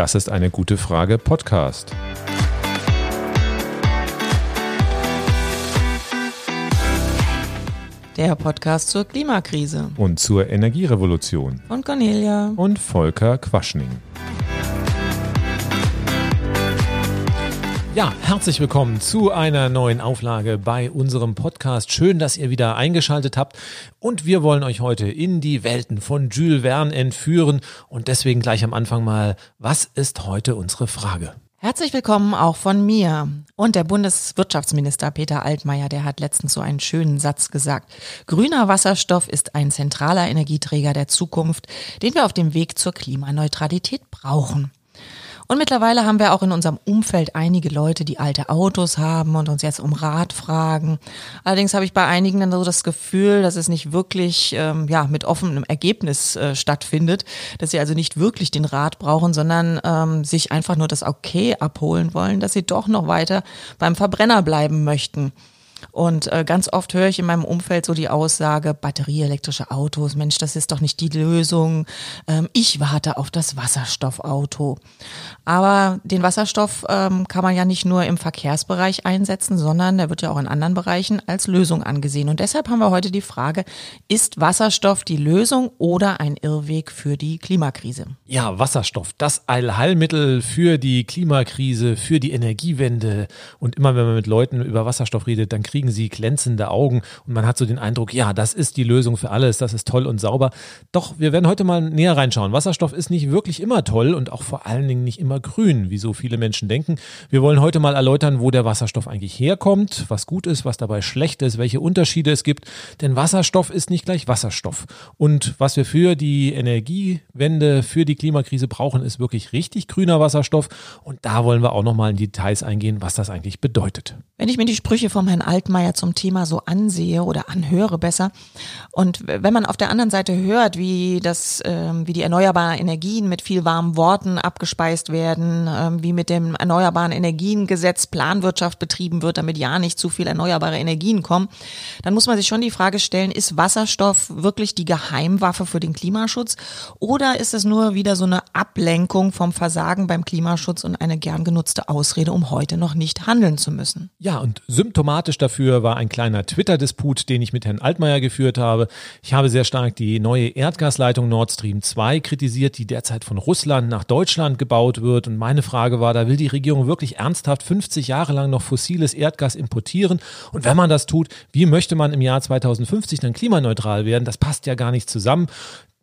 Das ist eine gute Frage Podcast. Der Podcast zur Klimakrise. Und zur Energierevolution. Und Cornelia. Und Volker Quaschning. Ja, herzlich willkommen zu einer neuen Auflage bei unserem Podcast. Schön, dass ihr wieder eingeschaltet habt. Und wir wollen euch heute in die Welten von Jules Verne entführen. Und deswegen gleich am Anfang mal, was ist heute unsere Frage? Herzlich willkommen auch von mir. Und der Bundeswirtschaftsminister Peter Altmaier, der hat letztens so einen schönen Satz gesagt. Grüner Wasserstoff ist ein zentraler Energieträger der Zukunft, den wir auf dem Weg zur Klimaneutralität brauchen. Und mittlerweile haben wir auch in unserem Umfeld einige Leute, die alte Autos haben und uns jetzt um Rat fragen. Allerdings habe ich bei einigen dann so das Gefühl, dass es nicht wirklich ähm, ja, mit offenem Ergebnis äh, stattfindet, dass sie also nicht wirklich den Rat brauchen, sondern ähm, sich einfach nur das Okay abholen wollen, dass sie doch noch weiter beim Verbrenner bleiben möchten. Und äh, ganz oft höre ich in meinem Umfeld so die Aussage, batterieelektrische Autos, Mensch, das ist doch nicht die Lösung. Ähm, ich warte auf das Wasserstoffauto. Aber den Wasserstoff ähm, kann man ja nicht nur im Verkehrsbereich einsetzen, sondern der wird ja auch in anderen Bereichen als Lösung angesehen. Und deshalb haben wir heute die Frage, ist Wasserstoff die Lösung oder ein Irrweg für die Klimakrise? Ja, Wasserstoff, das Allheilmittel für die Klimakrise, für die Energiewende. Und immer wenn man mit Leuten über Wasserstoff redet, dann kriegen sie glänzende Augen und man hat so den Eindruck, ja, das ist die Lösung für alles, das ist toll und sauber. Doch wir werden heute mal näher reinschauen. Wasserstoff ist nicht wirklich immer toll und auch vor allen Dingen nicht immer grün, wie so viele Menschen denken. Wir wollen heute mal erläutern, wo der Wasserstoff eigentlich herkommt, was gut ist, was dabei schlecht ist, welche Unterschiede es gibt. Denn Wasserstoff ist nicht gleich Wasserstoff. Und was wir für die Energiewende, für die Klimakrise brauchen, ist wirklich richtig grüner Wasserstoff. Und da wollen wir auch nochmal in Details eingehen, was das eigentlich bedeutet. Wenn ich mir die Sprüche vom Herrn Altmaier zum Thema so ansehe oder anhöre besser und wenn man auf der anderen Seite hört, wie das, äh, wie die erneuerbaren Energien mit viel warmen Worten abgespeist werden, äh, wie mit dem erneuerbaren Energiengesetz Planwirtschaft betrieben wird, damit ja nicht zu viel erneuerbare Energien kommen, dann muss man sich schon die Frage stellen, ist Wasserstoff wirklich die Geheimwaffe für den Klimaschutz oder ist es nur wieder so eine Ablenkung vom Versagen beim Klimaschutz und eine gern genutzte Ausrede, um heute noch nicht handeln zu müssen? Ja, und symptomatisch dafür war ein kleiner Twitter-Disput, den ich mit Herrn Altmaier geführt habe. Ich habe sehr stark die neue Erdgasleitung Nord Stream 2 kritisiert, die derzeit von Russland nach Deutschland gebaut wird. Und meine Frage war, da will die Regierung wirklich ernsthaft 50 Jahre lang noch fossiles Erdgas importieren? Und wenn man das tut, wie möchte man im Jahr 2050 dann klimaneutral werden? Das passt ja gar nicht zusammen.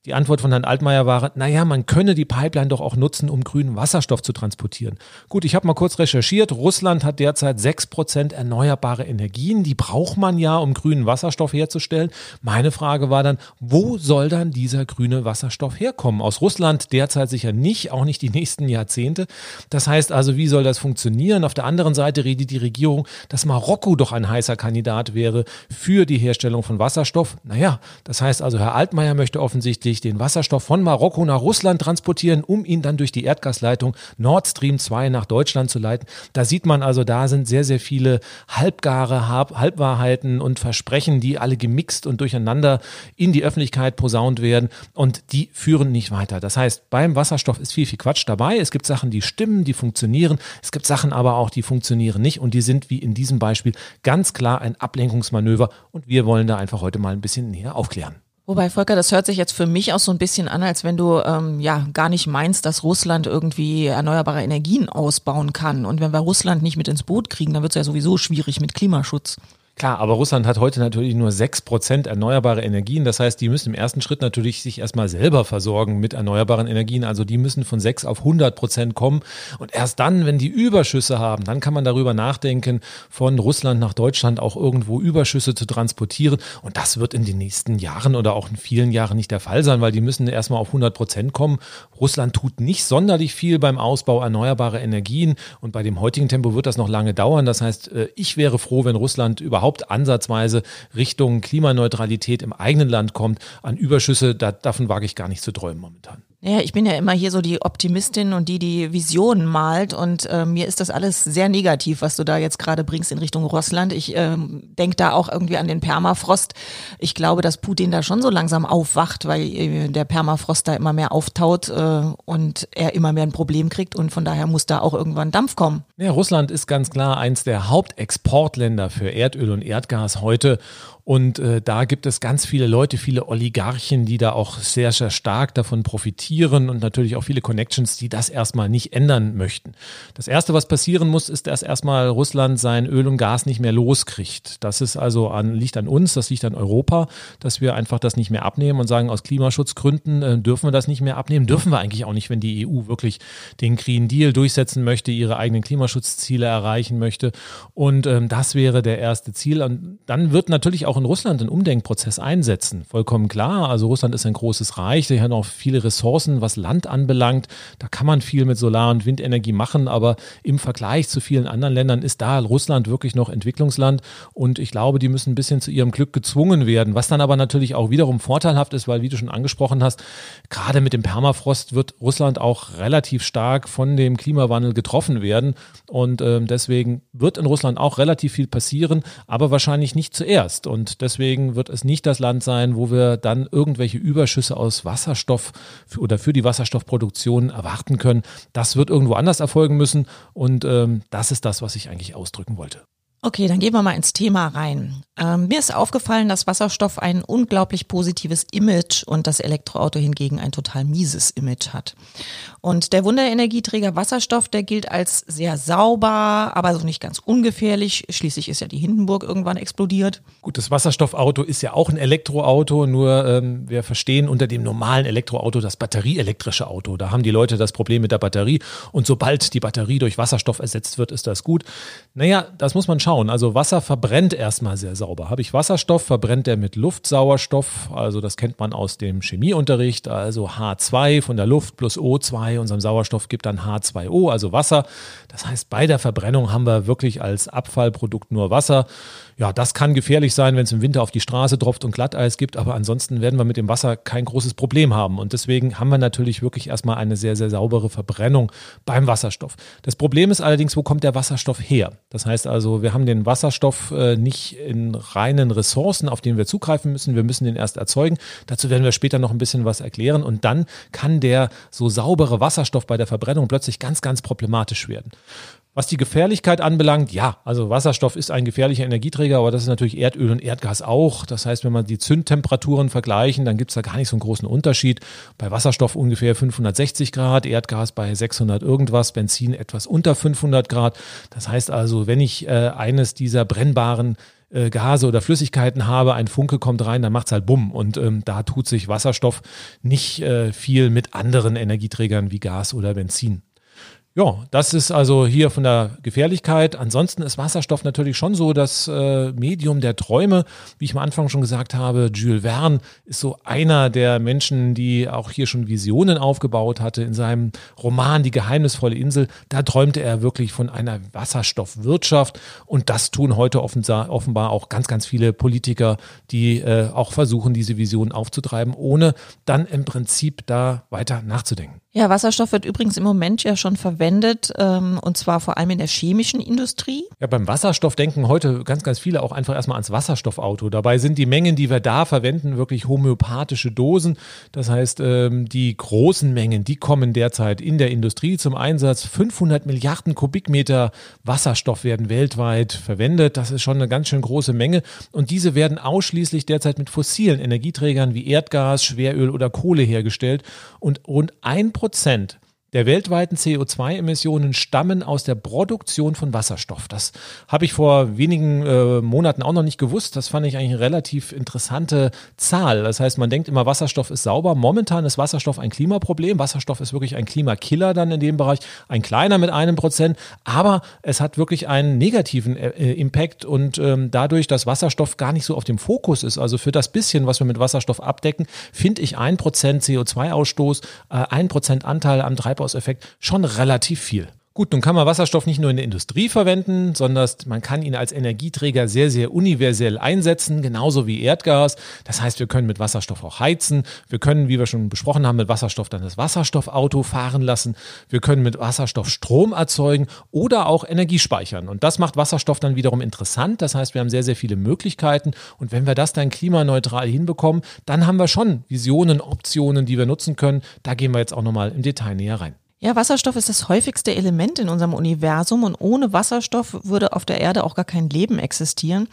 Die Antwort von Herrn Altmaier war, naja, man könne die Pipeline doch auch nutzen, um grünen Wasserstoff zu transportieren. Gut, ich habe mal kurz recherchiert. Russland hat derzeit sechs Prozent erneuerbare Energien. Die braucht man ja, um grünen Wasserstoff herzustellen. Meine Frage war dann, wo soll dann dieser grüne Wasserstoff herkommen? Aus Russland derzeit sicher nicht, auch nicht die nächsten Jahrzehnte. Das heißt also, wie soll das funktionieren? Auf der anderen Seite redet die Regierung, dass Marokko doch ein heißer Kandidat wäre für die Herstellung von Wasserstoff. Naja, das heißt also, Herr Altmaier möchte offensichtlich künftig den Wasserstoff von Marokko nach Russland transportieren, um ihn dann durch die Erdgasleitung Nord Stream 2 nach Deutschland zu leiten. Da sieht man also, da sind sehr, sehr viele halbgare Halbwahrheiten und Versprechen, die alle gemixt und durcheinander in die Öffentlichkeit posaunt werden und die führen nicht weiter. Das heißt, beim Wasserstoff ist viel, viel Quatsch dabei. Es gibt Sachen, die stimmen, die funktionieren. Es gibt Sachen aber auch, die funktionieren nicht und die sind wie in diesem Beispiel ganz klar ein Ablenkungsmanöver und wir wollen da einfach heute mal ein bisschen näher aufklären. Wobei, Volker, das hört sich jetzt für mich auch so ein bisschen an, als wenn du ähm, ja gar nicht meinst, dass Russland irgendwie erneuerbare Energien ausbauen kann. Und wenn wir Russland nicht mit ins Boot kriegen, dann wird es ja sowieso schwierig mit Klimaschutz. Klar, aber Russland hat heute natürlich nur sechs Prozent erneuerbare Energien. Das heißt, die müssen im ersten Schritt natürlich sich erstmal selber versorgen mit erneuerbaren Energien. Also die müssen von sechs auf 100 Prozent kommen. Und erst dann, wenn die Überschüsse haben, dann kann man darüber nachdenken, von Russland nach Deutschland auch irgendwo Überschüsse zu transportieren. Und das wird in den nächsten Jahren oder auch in vielen Jahren nicht der Fall sein, weil die müssen erstmal auf 100 Prozent kommen. Russland tut nicht sonderlich viel beim Ausbau erneuerbarer Energien. Und bei dem heutigen Tempo wird das noch lange dauern. Das heißt, äh, ich wäre froh, wenn Russland überhaupt überhaupt ansatzweise Richtung Klimaneutralität im eigenen Land kommt, an Überschüsse, da, davon wage ich gar nicht zu träumen momentan. Ja, ich bin ja immer hier so die Optimistin und die, die Visionen malt und äh, mir ist das alles sehr negativ, was du da jetzt gerade bringst in Richtung Russland. Ich ähm, denke da auch irgendwie an den Permafrost. Ich glaube, dass Putin da schon so langsam aufwacht, weil äh, der Permafrost da immer mehr auftaut äh, und er immer mehr ein Problem kriegt und von daher muss da auch irgendwann Dampf kommen. Ja, Russland ist ganz klar eins der Hauptexportländer für Erdöl und Erdgas heute und äh, da gibt es ganz viele Leute, viele Oligarchen, die da auch sehr, sehr stark davon profitieren und natürlich auch viele Connections, die das erstmal nicht ändern möchten. Das Erste, was passieren muss, ist, dass erstmal Russland sein Öl und Gas nicht mehr loskriegt. Das ist also an, liegt an uns, das liegt an Europa, dass wir einfach das nicht mehr abnehmen und sagen, aus Klimaschutzgründen äh, dürfen wir das nicht mehr abnehmen. Dürfen wir eigentlich auch nicht, wenn die EU wirklich den Green Deal durchsetzen möchte, ihre eigenen Klimaschutzziele erreichen möchte. Und ähm, das wäre der erste Ziel. Und dann wird natürlich auch auch in Russland einen Umdenkprozess einsetzen. Vollkommen klar. Also Russland ist ein großes Reich. Sie haben auch viele Ressourcen, was Land anbelangt. Da kann man viel mit Solar- und Windenergie machen. Aber im Vergleich zu vielen anderen Ländern ist da Russland wirklich noch Entwicklungsland. Und ich glaube, die müssen ein bisschen zu ihrem Glück gezwungen werden. Was dann aber natürlich auch wiederum vorteilhaft ist, weil, wie du schon angesprochen hast, gerade mit dem Permafrost wird Russland auch relativ stark von dem Klimawandel getroffen werden. Und ähm, deswegen wird in Russland auch relativ viel passieren, aber wahrscheinlich nicht zuerst. Und und deswegen wird es nicht das Land sein, wo wir dann irgendwelche Überschüsse aus Wasserstoff oder für die Wasserstoffproduktion erwarten können. Das wird irgendwo anders erfolgen müssen. Und ähm, das ist das, was ich eigentlich ausdrücken wollte. Okay, dann gehen wir mal ins Thema rein. Ähm, mir ist aufgefallen, dass Wasserstoff ein unglaublich positives Image und das Elektroauto hingegen ein total mieses Image hat. Und der Wunderenergieträger Wasserstoff, der gilt als sehr sauber, aber so nicht ganz ungefährlich. Schließlich ist ja die Hindenburg irgendwann explodiert. Gut, das Wasserstoffauto ist ja auch ein Elektroauto, nur ähm, wir verstehen unter dem normalen Elektroauto das batterieelektrische Auto. Da haben die Leute das Problem mit der Batterie und sobald die Batterie durch Wasserstoff ersetzt wird, ist das gut. Naja, das muss man schauen. Also Wasser verbrennt erstmal sehr sauber. Habe ich Wasserstoff, verbrennt er mit Luftsauerstoff. Also das kennt man aus dem Chemieunterricht. Also H2 von der Luft plus O2, unserem Sauerstoff gibt dann H2O, also Wasser. Das heißt, bei der Verbrennung haben wir wirklich als Abfallprodukt nur Wasser. Ja, das kann gefährlich sein, wenn es im Winter auf die Straße tropft und Glatteis gibt, aber ansonsten werden wir mit dem Wasser kein großes Problem haben. Und deswegen haben wir natürlich wirklich erstmal eine sehr, sehr saubere Verbrennung beim Wasserstoff. Das Problem ist allerdings, wo kommt der Wasserstoff her? Das heißt also, wir haben den Wasserstoff äh, nicht in reinen Ressourcen, auf den wir zugreifen müssen. Wir müssen den erst erzeugen. Dazu werden wir später noch ein bisschen was erklären. Und dann kann der so saubere Wasserstoff bei der Verbrennung plötzlich ganz, ganz problematisch werden. Was die Gefährlichkeit anbelangt, ja, also Wasserstoff ist ein gefährlicher Energieträger, aber das ist natürlich Erdöl und Erdgas auch. Das heißt, wenn man die Zündtemperaturen vergleichen, dann gibt es da gar nicht so einen großen Unterschied. Bei Wasserstoff ungefähr 560 Grad, Erdgas bei 600 irgendwas, Benzin etwas unter 500 Grad. Das heißt also, wenn ich äh, eines dieser brennbaren äh, Gase oder Flüssigkeiten habe, ein Funke kommt rein, dann macht's halt bumm. Und ähm, da tut sich Wasserstoff nicht äh, viel mit anderen Energieträgern wie Gas oder Benzin. Ja, das ist also hier von der Gefährlichkeit. Ansonsten ist Wasserstoff natürlich schon so das äh, Medium der Träume. Wie ich am Anfang schon gesagt habe, Jules Verne ist so einer der Menschen, die auch hier schon Visionen aufgebaut hatte. In seinem Roman Die geheimnisvolle Insel, da träumte er wirklich von einer Wasserstoffwirtschaft. Und das tun heute offenbar auch ganz, ganz viele Politiker, die äh, auch versuchen, diese Vision aufzutreiben, ohne dann im Prinzip da weiter nachzudenken. Ja, Wasserstoff wird übrigens im Moment ja schon verwendet, ähm, und zwar vor allem in der chemischen Industrie. Ja, beim Wasserstoff denken heute ganz, ganz viele auch einfach erstmal ans Wasserstoffauto. Dabei sind die Mengen, die wir da verwenden, wirklich homöopathische Dosen. Das heißt, ähm, die großen Mengen, die kommen derzeit in der Industrie zum Einsatz. 500 Milliarden Kubikmeter Wasserstoff werden weltweit verwendet. Das ist schon eine ganz schön große Menge. Und diese werden ausschließlich derzeit mit fossilen Energieträgern wie Erdgas, Schweröl oder Kohle hergestellt. Und rund ein Prozent Prozent der weltweiten CO2-Emissionen stammen aus der Produktion von Wasserstoff. Das habe ich vor wenigen äh, Monaten auch noch nicht gewusst. Das fand ich eigentlich eine relativ interessante Zahl. Das heißt, man denkt immer, Wasserstoff ist sauber. Momentan ist Wasserstoff ein Klimaproblem. Wasserstoff ist wirklich ein Klimakiller dann in dem Bereich. Ein kleiner mit einem Prozent. Aber es hat wirklich einen negativen äh, äh, Impact und ähm, dadurch, dass Wasserstoff gar nicht so auf dem Fokus ist, also für das bisschen, was wir mit Wasserstoff abdecken, finde ich ein Prozent CO2-Ausstoß, äh, ein Prozent Anteil am drei Treibhauseffekt schon relativ viel. Gut, nun kann man Wasserstoff nicht nur in der Industrie verwenden, sondern man kann ihn als Energieträger sehr, sehr universell einsetzen, genauso wie Erdgas. Das heißt, wir können mit Wasserstoff auch heizen. Wir können, wie wir schon besprochen haben, mit Wasserstoff dann das Wasserstoffauto fahren lassen. Wir können mit Wasserstoff Strom erzeugen oder auch Energie speichern. Und das macht Wasserstoff dann wiederum interessant. Das heißt, wir haben sehr, sehr viele Möglichkeiten. Und wenn wir das dann klimaneutral hinbekommen, dann haben wir schon Visionen, Optionen, die wir nutzen können. Da gehen wir jetzt auch nochmal im Detail näher rein. Ja, Wasserstoff ist das häufigste Element in unserem Universum und ohne Wasserstoff würde auf der Erde auch gar kein Leben existieren.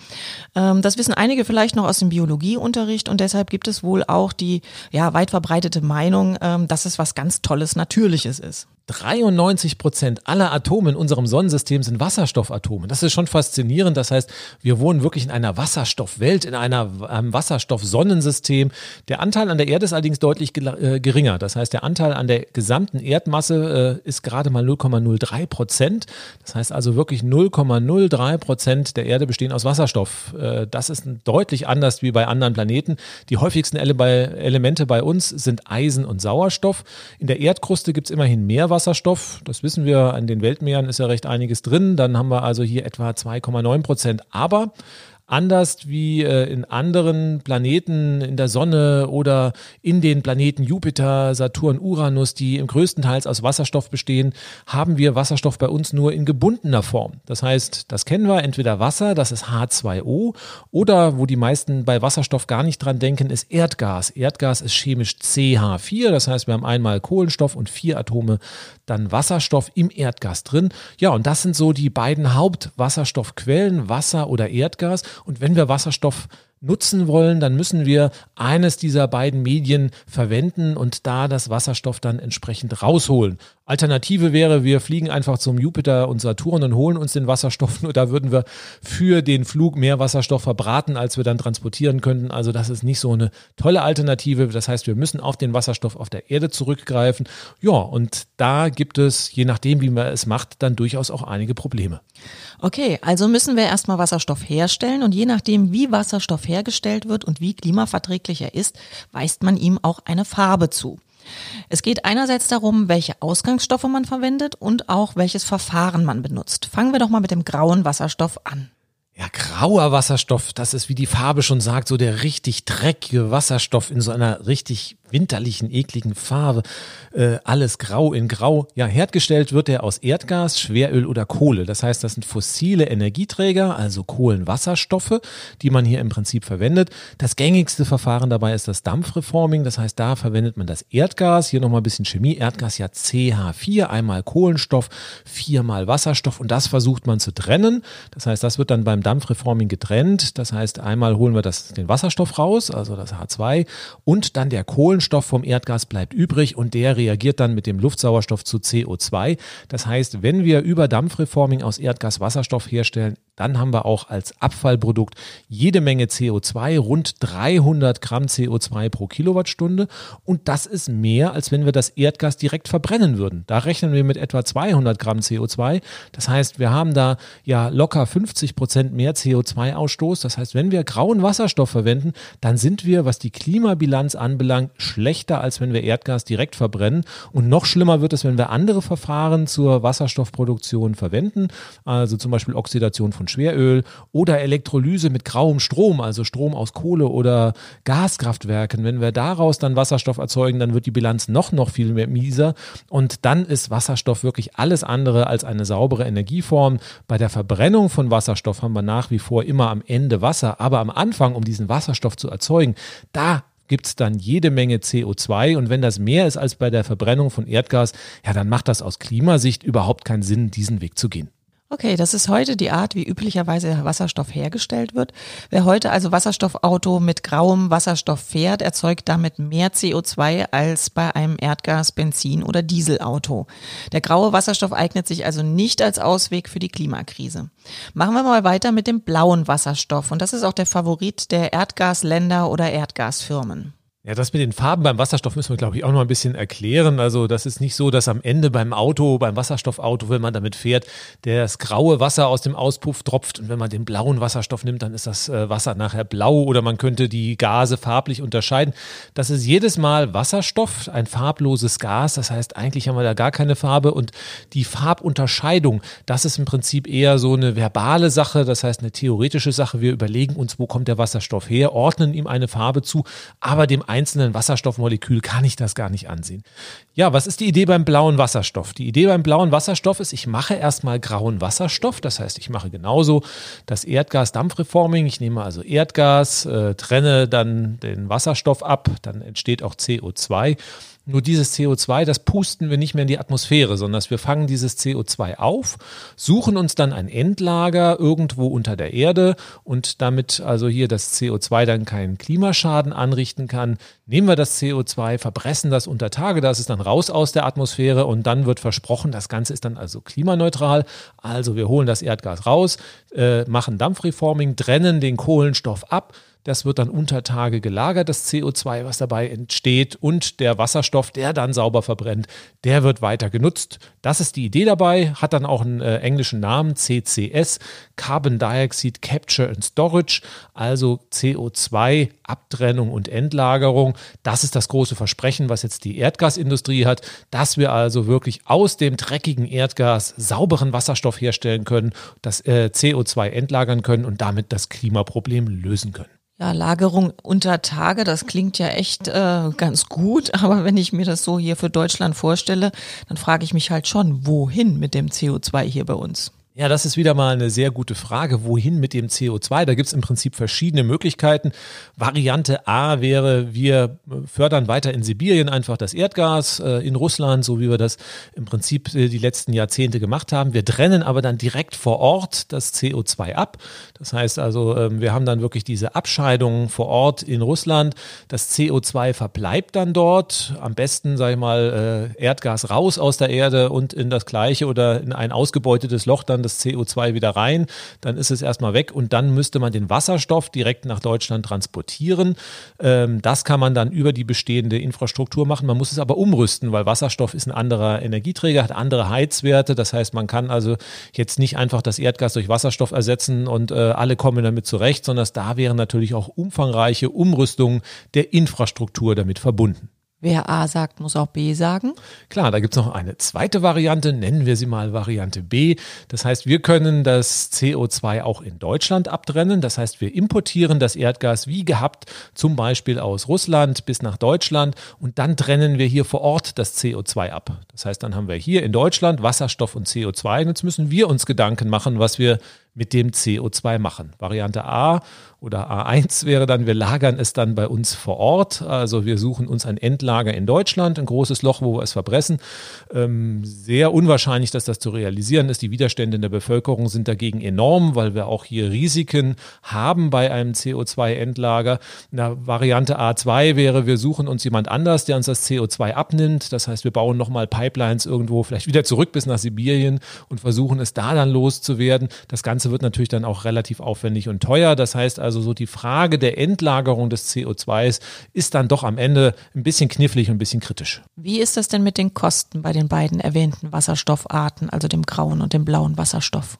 Ähm, das wissen einige vielleicht noch aus dem Biologieunterricht und deshalb gibt es wohl auch die ja, weit verbreitete Meinung, ähm, dass es was ganz Tolles, Natürliches ist. 93 Prozent aller Atome in unserem Sonnensystem sind Wasserstoffatome. Das ist schon faszinierend. Das heißt, wir wohnen wirklich in einer Wasserstoffwelt, in einer, einem Wasserstoffsonnensystem. Der Anteil an der Erde ist allerdings deutlich äh, geringer. Das heißt, der Anteil an der gesamten Erdmasse äh, ist gerade mal 0,03 Prozent. Das heißt also wirklich 0,03 Prozent der Erde bestehen aus Wasserstoff. Äh, das ist deutlich anders wie bei anderen Planeten. Die häufigsten Elemente bei uns sind Eisen und Sauerstoff. In der Erdkruste gibt es immerhin mehr Wasserstoff. Das wissen wir, an den Weltmeeren ist ja recht einiges drin. Dann haben wir also hier etwa 2,9 Prozent. Aber anders wie äh, in anderen Planeten in der Sonne oder in den Planeten Jupiter, Saturn, Uranus, die im größten Teils aus Wasserstoff bestehen, haben wir Wasserstoff bei uns nur in gebundener Form. Das heißt, das kennen wir entweder Wasser, das ist H2O, oder wo die meisten bei Wasserstoff gar nicht dran denken, ist Erdgas. Erdgas ist chemisch CH4, das heißt, wir haben einmal Kohlenstoff und vier Atome dann Wasserstoff im Erdgas drin. Ja, und das sind so die beiden Hauptwasserstoffquellen, Wasser oder Erdgas. Und wenn wir Wasserstoff nutzen wollen, dann müssen wir eines dieser beiden Medien verwenden und da das Wasserstoff dann entsprechend rausholen. Alternative wäre, wir fliegen einfach zum Jupiter und Saturn und holen uns den Wasserstoff. Nur da würden wir für den Flug mehr Wasserstoff verbraten, als wir dann transportieren könnten. Also das ist nicht so eine tolle Alternative. Das heißt, wir müssen auf den Wasserstoff auf der Erde zurückgreifen. Ja, und da gibt es, je nachdem, wie man es macht, dann durchaus auch einige Probleme. Okay, also müssen wir erstmal Wasserstoff herstellen und je nachdem, wie Wasserstoff hergestellt wird und wie klimaverträglich er ist, weist man ihm auch eine Farbe zu. Es geht einerseits darum, welche Ausgangsstoffe man verwendet und auch welches Verfahren man benutzt. Fangen wir doch mal mit dem grauen Wasserstoff an. Ja, grauer Wasserstoff, das ist, wie die Farbe schon sagt, so der richtig dreckige Wasserstoff in so einer richtig winterlichen, ekligen Farbe. Äh, alles grau in grau. Ja, hergestellt wird er aus Erdgas, Schweröl oder Kohle. Das heißt, das sind fossile Energieträger, also Kohlenwasserstoffe, die man hier im Prinzip verwendet. Das gängigste Verfahren dabei ist das Dampfreforming. Das heißt, da verwendet man das Erdgas. Hier nochmal ein bisschen Chemie. Erdgas ja CH4, einmal Kohlenstoff, viermal Wasserstoff und das versucht man zu trennen. Das heißt, das wird dann beim Dampfreforming getrennt. Das heißt, einmal holen wir das, den Wasserstoff raus, also das H2 und dann der Kohlenstoff Kohlenstoff vom Erdgas bleibt übrig und der reagiert dann mit dem Luftsauerstoff zu CO2. Das heißt, wenn wir über Dampfreforming aus Erdgas Wasserstoff herstellen, dann haben wir auch als Abfallprodukt jede Menge CO2, rund 300 Gramm CO2 pro Kilowattstunde. Und das ist mehr, als wenn wir das Erdgas direkt verbrennen würden. Da rechnen wir mit etwa 200 Gramm CO2. Das heißt, wir haben da ja locker 50 Prozent mehr CO2-Ausstoß. Das heißt, wenn wir grauen Wasserstoff verwenden, dann sind wir, was die Klimabilanz anbelangt, schlechter, als wenn wir Erdgas direkt verbrennen. Und noch schlimmer wird es, wenn wir andere Verfahren zur Wasserstoffproduktion verwenden, also zum Beispiel Oxidation von Schweröl oder Elektrolyse mit grauem Strom, also Strom aus Kohle oder Gaskraftwerken. Wenn wir daraus dann Wasserstoff erzeugen, dann wird die Bilanz noch, noch viel mehr mieser. Und dann ist Wasserstoff wirklich alles andere als eine saubere Energieform. Bei der Verbrennung von Wasserstoff haben wir nach wie vor immer am Ende Wasser, aber am Anfang, um diesen Wasserstoff zu erzeugen, da gibt es dann jede Menge CO2 und wenn das mehr ist als bei der Verbrennung von Erdgas, ja, dann macht das aus Klimasicht überhaupt keinen Sinn, diesen Weg zu gehen. Okay, das ist heute die Art, wie üblicherweise Wasserstoff hergestellt wird. Wer heute also Wasserstoffauto mit grauem Wasserstoff fährt, erzeugt damit mehr CO2 als bei einem Erdgas-, Benzin- oder Dieselauto. Der graue Wasserstoff eignet sich also nicht als Ausweg für die Klimakrise. Machen wir mal weiter mit dem blauen Wasserstoff und das ist auch der Favorit der Erdgasländer oder Erdgasfirmen. Ja, das mit den Farben beim Wasserstoff müssen wir, glaube ich, auch noch ein bisschen erklären. Also das ist nicht so, dass am Ende beim Auto, beim Wasserstoffauto, wenn man damit fährt, das graue Wasser aus dem Auspuff tropft und wenn man den blauen Wasserstoff nimmt, dann ist das äh, Wasser nachher blau oder man könnte die Gase farblich unterscheiden. Das ist jedes Mal Wasserstoff, ein farbloses Gas. Das heißt, eigentlich haben wir da gar keine Farbe und die Farbunterscheidung, das ist im Prinzip eher so eine verbale Sache, das heißt eine theoretische Sache. Wir überlegen uns, wo kommt der Wasserstoff her, ordnen ihm eine Farbe zu, aber dem einzelnen Wasserstoffmolekül kann ich das gar nicht ansehen. Ja, was ist die Idee beim blauen Wasserstoff? Die Idee beim blauen Wasserstoff ist, ich mache erstmal grauen Wasserstoff. Das heißt, ich mache genauso das Erdgas-Dampfreforming. Ich nehme also Erdgas, äh, trenne dann den Wasserstoff ab, dann entsteht auch CO2 nur dieses CO2, das pusten wir nicht mehr in die Atmosphäre, sondern wir fangen dieses CO2 auf, suchen uns dann ein Endlager irgendwo unter der Erde und damit also hier das CO2 dann keinen Klimaschaden anrichten kann, nehmen wir das CO2, verbressen das unter Tage, das ist dann raus aus der Atmosphäre und dann wird versprochen, das Ganze ist dann also klimaneutral. Also wir holen das Erdgas raus, äh, machen Dampfreforming, trennen den Kohlenstoff ab, das wird dann unter Tage gelagert, das CO2, was dabei entsteht und der Wasserstoff, der dann sauber verbrennt, der wird weiter genutzt. Das ist die Idee dabei, hat dann auch einen äh, englischen Namen, CCS, Carbon Dioxide Capture and Storage, also CO2 Abtrennung und Endlagerung. Das ist das große Versprechen, was jetzt die Erdgasindustrie hat, dass wir also wirklich aus dem dreckigen Erdgas sauberen Wasserstoff herstellen können, das äh, CO2 entlagern können und damit das Klimaproblem lösen können. Ja, Lagerung unter Tage, das klingt ja echt äh, ganz gut, aber wenn ich mir das so hier für Deutschland vorstelle, dann frage ich mich halt schon, wohin mit dem CO2 hier bei uns? Ja, das ist wieder mal eine sehr gute Frage. Wohin mit dem CO2? Da gibt es im Prinzip verschiedene Möglichkeiten. Variante A wäre, wir fördern weiter in Sibirien einfach das Erdgas äh, in Russland, so wie wir das im Prinzip äh, die letzten Jahrzehnte gemacht haben. Wir trennen aber dann direkt vor Ort das CO2 ab. Das heißt also, äh, wir haben dann wirklich diese Abscheidung vor Ort in Russland. Das CO2 verbleibt dann dort. Am besten, sage ich mal, äh, Erdgas raus aus der Erde und in das gleiche oder in ein ausgebeutetes Loch dann das CO2 wieder rein, dann ist es erstmal weg und dann müsste man den Wasserstoff direkt nach Deutschland transportieren. Ähm, das kann man dann über die bestehende Infrastruktur machen. Man muss es aber umrüsten, weil Wasserstoff ist ein anderer Energieträger, hat andere Heizwerte. Das heißt, man kann also jetzt nicht einfach das Erdgas durch Wasserstoff ersetzen und äh, alle kommen damit zurecht, sondern da wären natürlich auch umfangreiche Umrüstungen der Infrastruktur damit verbunden. Wer A sagt, muss auch B sagen. Klar, da gibt es noch eine zweite Variante, nennen wir sie mal Variante B. Das heißt, wir können das CO2 auch in Deutschland abtrennen. Das heißt, wir importieren das Erdgas wie gehabt, zum Beispiel aus Russland bis nach Deutschland und dann trennen wir hier vor Ort das CO2 ab. Das heißt, dann haben wir hier in Deutschland Wasserstoff und CO2 und jetzt müssen wir uns Gedanken machen, was wir mit dem CO2 machen. Variante A oder A1 wäre dann, wir lagern es dann bei uns vor Ort. Also wir suchen uns ein Endlager in Deutschland, ein großes Loch, wo wir es verbressen. Ähm, sehr unwahrscheinlich, dass das zu realisieren ist. Die Widerstände in der Bevölkerung sind dagegen enorm, weil wir auch hier Risiken haben bei einem CO2-Endlager. Variante A2 wäre, wir suchen uns jemand anders, der uns das CO2 abnimmt. Das heißt, wir bauen nochmal Pipelines irgendwo vielleicht wieder zurück bis nach Sibirien und versuchen es da dann loszuwerden. Das Ganze wird natürlich dann auch relativ aufwendig und teuer. Das heißt also, so die Frage der Endlagerung des CO2s ist dann doch am Ende ein bisschen knifflig und ein bisschen kritisch. Wie ist das denn mit den Kosten bei den beiden erwähnten Wasserstoffarten, also dem grauen und dem blauen Wasserstoff?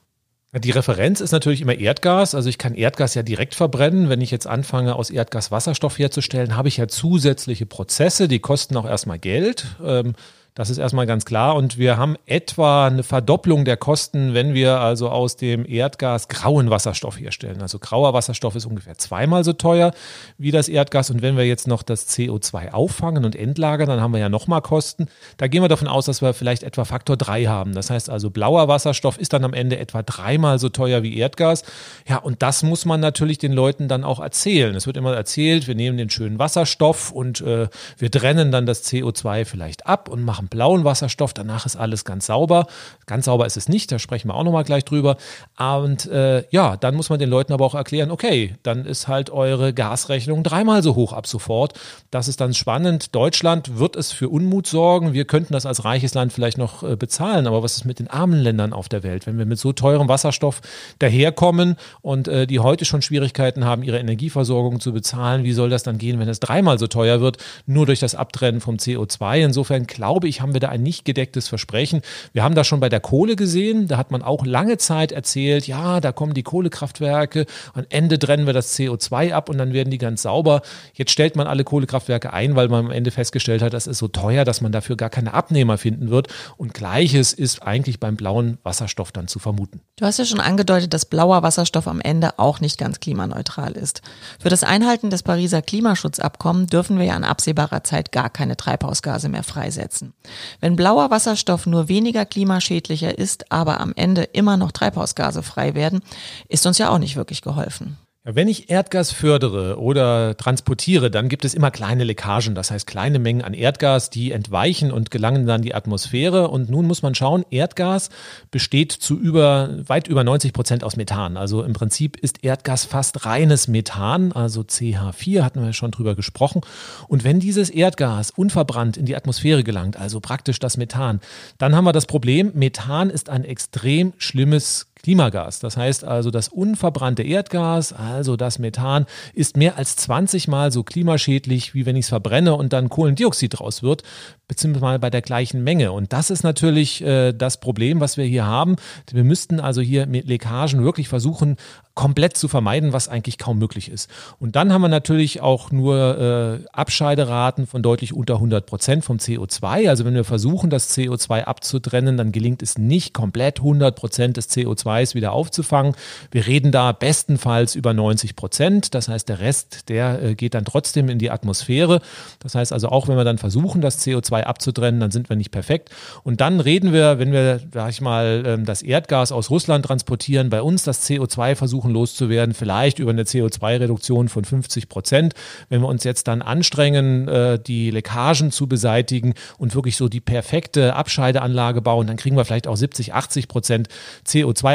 Die Referenz ist natürlich immer Erdgas. Also ich kann Erdgas ja direkt verbrennen. Wenn ich jetzt anfange, aus Erdgas Wasserstoff herzustellen, habe ich ja zusätzliche Prozesse, die kosten auch erstmal Geld. Ähm, das ist erstmal ganz klar. Und wir haben etwa eine Verdopplung der Kosten, wenn wir also aus dem Erdgas grauen Wasserstoff herstellen. Also grauer Wasserstoff ist ungefähr zweimal so teuer wie das Erdgas. Und wenn wir jetzt noch das CO2 auffangen und entlagern, dann haben wir ja nochmal Kosten. Da gehen wir davon aus, dass wir vielleicht etwa Faktor drei haben. Das heißt also, blauer Wasserstoff ist dann am Ende etwa dreimal so teuer wie Erdgas. Ja, und das muss man natürlich den Leuten dann auch erzählen. Es wird immer erzählt, wir nehmen den schönen Wasserstoff und äh, wir trennen dann das CO2 vielleicht ab und machen haben blauen Wasserstoff, danach ist alles ganz sauber. Ganz sauber ist es nicht, da sprechen wir auch nochmal gleich drüber. Und äh, ja, dann muss man den Leuten aber auch erklären, okay, dann ist halt eure Gasrechnung dreimal so hoch ab sofort. Das ist dann spannend. Deutschland wird es für Unmut sorgen. Wir könnten das als reiches Land vielleicht noch äh, bezahlen, aber was ist mit den armen Ländern auf der Welt, wenn wir mit so teurem Wasserstoff daherkommen und äh, die heute schon Schwierigkeiten haben, ihre Energieversorgung zu bezahlen, wie soll das dann gehen, wenn es dreimal so teuer wird, nur durch das Abtrennen vom CO2? Insofern glaube ich, haben wir da ein nicht gedecktes Versprechen. Wir haben das schon bei der Kohle gesehen, da hat man auch lange Zeit erzählt, ja, da kommen die Kohlekraftwerke, am Ende trennen wir das CO2 ab und dann werden die ganz sauber. Jetzt stellt man alle Kohlekraftwerke ein, weil man am Ende festgestellt hat, das ist so teuer, dass man dafür gar keine Abnehmer finden wird. Und gleiches ist eigentlich beim blauen Wasserstoff dann zu vermuten. Du hast ja schon angedeutet, dass blauer Wasserstoff am Ende auch nicht ganz klimaneutral ist. Für das Einhalten des Pariser Klimaschutzabkommens dürfen wir ja in absehbarer Zeit gar keine Treibhausgase mehr freisetzen. Wenn blauer Wasserstoff nur weniger klimaschädlicher ist, aber am Ende immer noch Treibhausgase frei werden, ist uns ja auch nicht wirklich geholfen. Wenn ich Erdgas fördere oder transportiere, dann gibt es immer kleine Leckagen, das heißt kleine Mengen an Erdgas, die entweichen und gelangen dann in die Atmosphäre. Und nun muss man schauen, Erdgas besteht zu über, weit über 90 Prozent aus Methan. Also im Prinzip ist Erdgas fast reines Methan, also CH4 hatten wir schon drüber gesprochen. Und wenn dieses Erdgas unverbrannt in die Atmosphäre gelangt, also praktisch das Methan, dann haben wir das Problem, Methan ist ein extrem schlimmes Klimagas. Das heißt also, das unverbrannte Erdgas, also das Methan, ist mehr als 20 Mal so klimaschädlich, wie wenn ich es verbrenne und dann Kohlendioxid draus wird, beziehungsweise bei der gleichen Menge. Und das ist natürlich äh, das Problem, was wir hier haben. Wir müssten also hier mit Leckagen wirklich versuchen, komplett zu vermeiden, was eigentlich kaum möglich ist. Und dann haben wir natürlich auch nur äh, Abscheideraten von deutlich unter 100 Prozent vom CO2. Also wenn wir versuchen, das CO2 abzutrennen, dann gelingt es nicht komplett 100 Prozent des CO2s wieder aufzufangen. Wir reden da bestenfalls über 90 Prozent. Das heißt, der Rest, der äh, geht dann trotzdem in die Atmosphäre. Das heißt also, auch wenn wir dann versuchen, das CO2 abzutrennen, dann sind wir nicht perfekt. Und dann reden wir, wenn wir, sag ich mal, ähm, das Erdgas aus Russland transportieren, bei uns das CO2 versuchen, loszuwerden, vielleicht über eine CO2-Reduktion von 50 Prozent. Wenn wir uns jetzt dann anstrengen, äh, die Leckagen zu beseitigen und wirklich so die perfekte Abscheideanlage bauen, dann kriegen wir vielleicht auch 70, 80 Prozent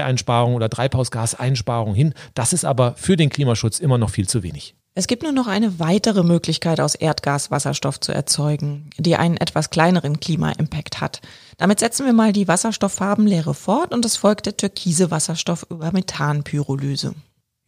CO2-Einsparung oder Treibhausgaseinsparung hin. Das ist aber für den Klimaschutz immer noch viel zu wenig. Es gibt nur noch eine weitere Möglichkeit, aus Erdgas Wasserstoff zu erzeugen, die einen etwas kleineren Klima-Impact hat. Damit setzen wir mal die Wasserstofffarbenlehre fort und es folgt der türkise Wasserstoff über Methanpyrolyse.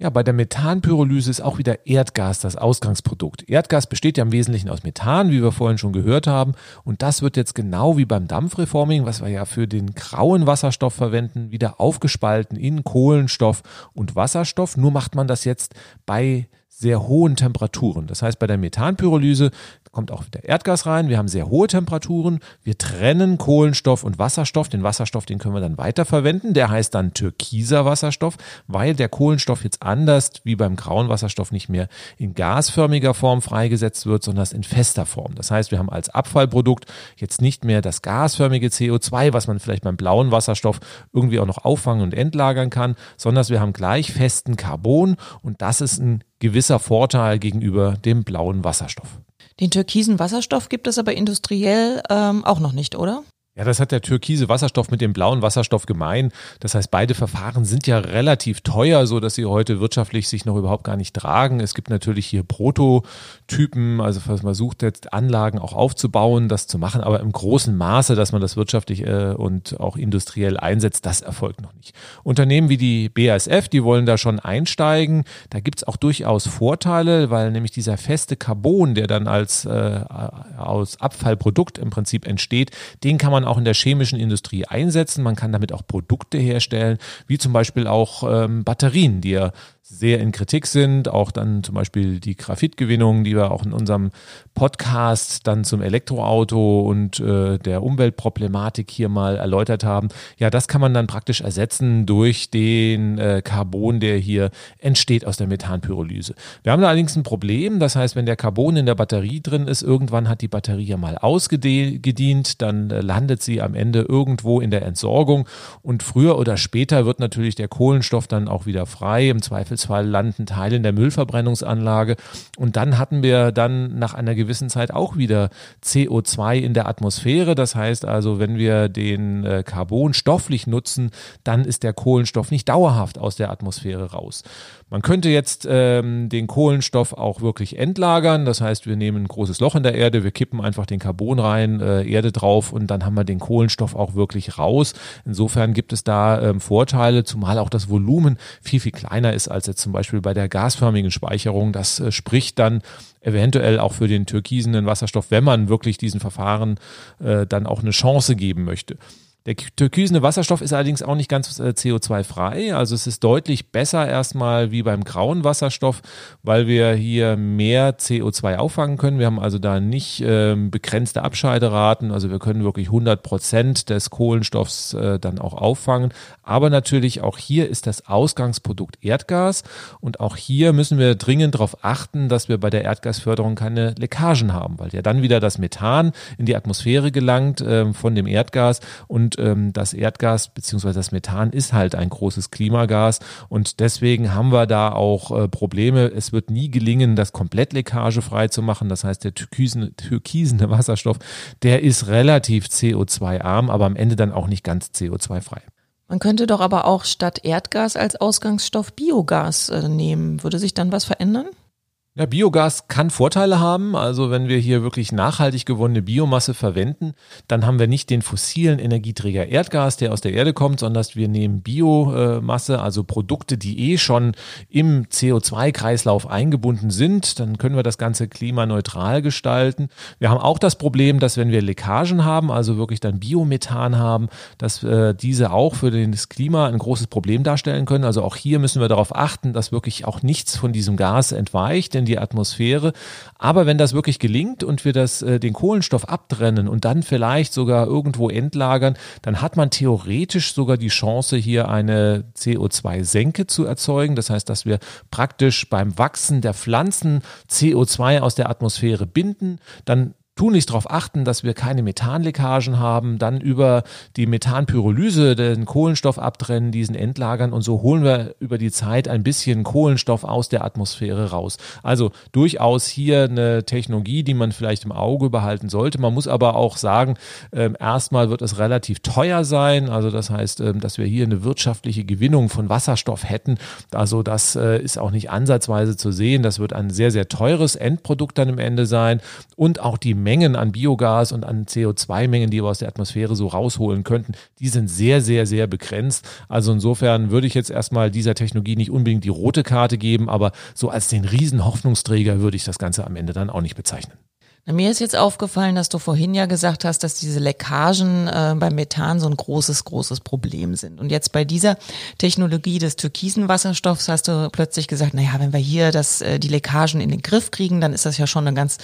Ja, bei der Methanpyrolyse ist auch wieder Erdgas das Ausgangsprodukt. Erdgas besteht ja im Wesentlichen aus Methan, wie wir vorhin schon gehört haben. Und das wird jetzt genau wie beim Dampfreforming, was wir ja für den grauen Wasserstoff verwenden, wieder aufgespalten in Kohlenstoff und Wasserstoff. Nur macht man das jetzt bei sehr hohen Temperaturen. Das heißt, bei der Methanpyrolyse kommt auch wieder Erdgas rein. Wir haben sehr hohe Temperaturen. Wir trennen Kohlenstoff und Wasserstoff. Den Wasserstoff, den können wir dann weiterverwenden. Der heißt dann türkiser Wasserstoff, weil der Kohlenstoff jetzt anders wie beim grauen Wasserstoff nicht mehr in gasförmiger Form freigesetzt wird, sondern in fester Form. Das heißt, wir haben als Abfallprodukt jetzt nicht mehr das gasförmige CO2, was man vielleicht beim blauen Wasserstoff irgendwie auch noch auffangen und entlagern kann, sondern wir haben gleich festen Carbon und das ist ein gewisser Vorteil gegenüber dem blauen Wasserstoff. Den türkisen Wasserstoff gibt es aber industriell ähm, auch noch nicht, oder? Ja, das hat der türkise Wasserstoff mit dem blauen Wasserstoff gemein. Das heißt, beide Verfahren sind ja relativ teuer, so dass sie heute wirtschaftlich sich noch überhaupt gar nicht tragen. Es gibt natürlich hier Prototypen, also man versucht jetzt Anlagen auch aufzubauen, das zu machen, aber im großen Maße, dass man das wirtschaftlich äh, und auch industriell einsetzt, das erfolgt noch nicht. Unternehmen wie die BASF, die wollen da schon einsteigen. Da gibt's auch durchaus Vorteile, weil nämlich dieser feste Carbon, der dann als äh, aus Abfallprodukt im Prinzip entsteht, den kann man man auch in der chemischen Industrie einsetzen. Man kann damit auch Produkte herstellen, wie zum Beispiel auch ähm, Batterien, die ja sehr in Kritik sind. Auch dann zum Beispiel die Graphitgewinnung, die wir auch in unserem Podcast dann zum Elektroauto und äh, der Umweltproblematik hier mal erläutert haben. Ja, das kann man dann praktisch ersetzen durch den äh, Carbon, der hier entsteht aus der Methanpyrolyse. Wir haben da allerdings ein Problem. Das heißt, wenn der Carbon in der Batterie drin ist, irgendwann hat die Batterie ja mal ausgedient, dann äh, landet sie am Ende irgendwo in der Entsorgung und früher oder später wird natürlich der Kohlenstoff dann auch wieder frei. Im Zweifel Zweifelsfall landen Teile in der Müllverbrennungsanlage. Und dann hatten wir dann nach einer gewissen Zeit auch wieder CO2 in der Atmosphäre. Das heißt also, wenn wir den äh, Carbon stofflich nutzen, dann ist der Kohlenstoff nicht dauerhaft aus der Atmosphäre raus. Man könnte jetzt ähm, den Kohlenstoff auch wirklich entlagern. Das heißt, wir nehmen ein großes Loch in der Erde, wir kippen einfach den Carbon rein, äh, Erde drauf und dann haben wir den Kohlenstoff auch wirklich raus. Insofern gibt es da ähm, Vorteile, zumal auch das Volumen viel, viel kleiner ist als jetzt zum Beispiel bei der gasförmigen Speicherung. Das äh, spricht dann eventuell auch für den türkisenen Wasserstoff, wenn man wirklich diesen Verfahren äh, dann auch eine Chance geben möchte. Der türkisene Wasserstoff ist allerdings auch nicht ganz äh, CO2-frei. Also es ist deutlich besser erstmal wie beim grauen Wasserstoff, weil wir hier mehr CO2 auffangen können. Wir haben also da nicht äh, begrenzte Abscheideraten. Also wir können wirklich 100 Prozent des Kohlenstoffs äh, dann auch auffangen. Aber natürlich auch hier ist das Ausgangsprodukt Erdgas. Und auch hier müssen wir dringend darauf achten, dass wir bei der Erdgasförderung keine Leckagen haben, weil ja dann wieder das Methan in die Atmosphäre gelangt äh, von dem Erdgas und und ähm, das Erdgas beziehungsweise das Methan ist halt ein großes Klimagas und deswegen haben wir da auch äh, Probleme. Es wird nie gelingen, das komplett leckagefrei zu machen. Das heißt, der türkisene, türkisene Wasserstoff, der ist relativ CO2-arm, aber am Ende dann auch nicht ganz CO2-frei. Man könnte doch aber auch statt Erdgas als Ausgangsstoff Biogas äh, nehmen. Würde sich dann was verändern? Ja, Biogas kann Vorteile haben. Also wenn wir hier wirklich nachhaltig gewonnene Biomasse verwenden, dann haben wir nicht den fossilen Energieträger Erdgas, der aus der Erde kommt, sondern wir nehmen Biomasse, also Produkte, die eh schon im CO2-Kreislauf eingebunden sind. Dann können wir das Ganze klimaneutral gestalten. Wir haben auch das Problem, dass wenn wir Leckagen haben, also wirklich dann Biomethan haben, dass äh, diese auch für das Klima ein großes Problem darstellen können. Also auch hier müssen wir darauf achten, dass wirklich auch nichts von diesem Gas entweicht in die Atmosphäre. Aber wenn das wirklich gelingt und wir das, äh, den Kohlenstoff abtrennen und dann vielleicht sogar irgendwo entlagern, dann hat man theoretisch sogar die Chance, hier eine CO2-Senke zu erzeugen. Das heißt, dass wir praktisch beim Wachsen der Pflanzen CO2 aus der Atmosphäre binden, dann tunlichst darauf achten, dass wir keine Methanleckagen haben, dann über die Methanpyrolyse den Kohlenstoff abtrennen, diesen entlagern und so holen wir über die Zeit ein bisschen Kohlenstoff aus der Atmosphäre raus. Also durchaus hier eine Technologie, die man vielleicht im Auge behalten sollte. Man muss aber auch sagen, äh, erstmal wird es relativ teuer sein. Also das heißt, äh, dass wir hier eine wirtschaftliche Gewinnung von Wasserstoff hätten. Also das äh, ist auch nicht ansatzweise zu sehen. Das wird ein sehr, sehr teures Endprodukt dann im Ende sein und auch die Mengen an Biogas und an CO2-Mengen, die wir aus der Atmosphäre so rausholen könnten, die sind sehr, sehr, sehr begrenzt. Also insofern würde ich jetzt erstmal dieser Technologie nicht unbedingt die rote Karte geben, aber so als den riesen Hoffnungsträger würde ich das Ganze am Ende dann auch nicht bezeichnen. Na, mir ist jetzt aufgefallen, dass du vorhin ja gesagt hast, dass diese Leckagen äh, beim Methan so ein großes, großes Problem sind. Und jetzt bei dieser Technologie des türkisen Wasserstoffs hast du plötzlich gesagt, na ja, wenn wir hier das, äh, die Leckagen in den Griff kriegen, dann ist das ja schon eine ganz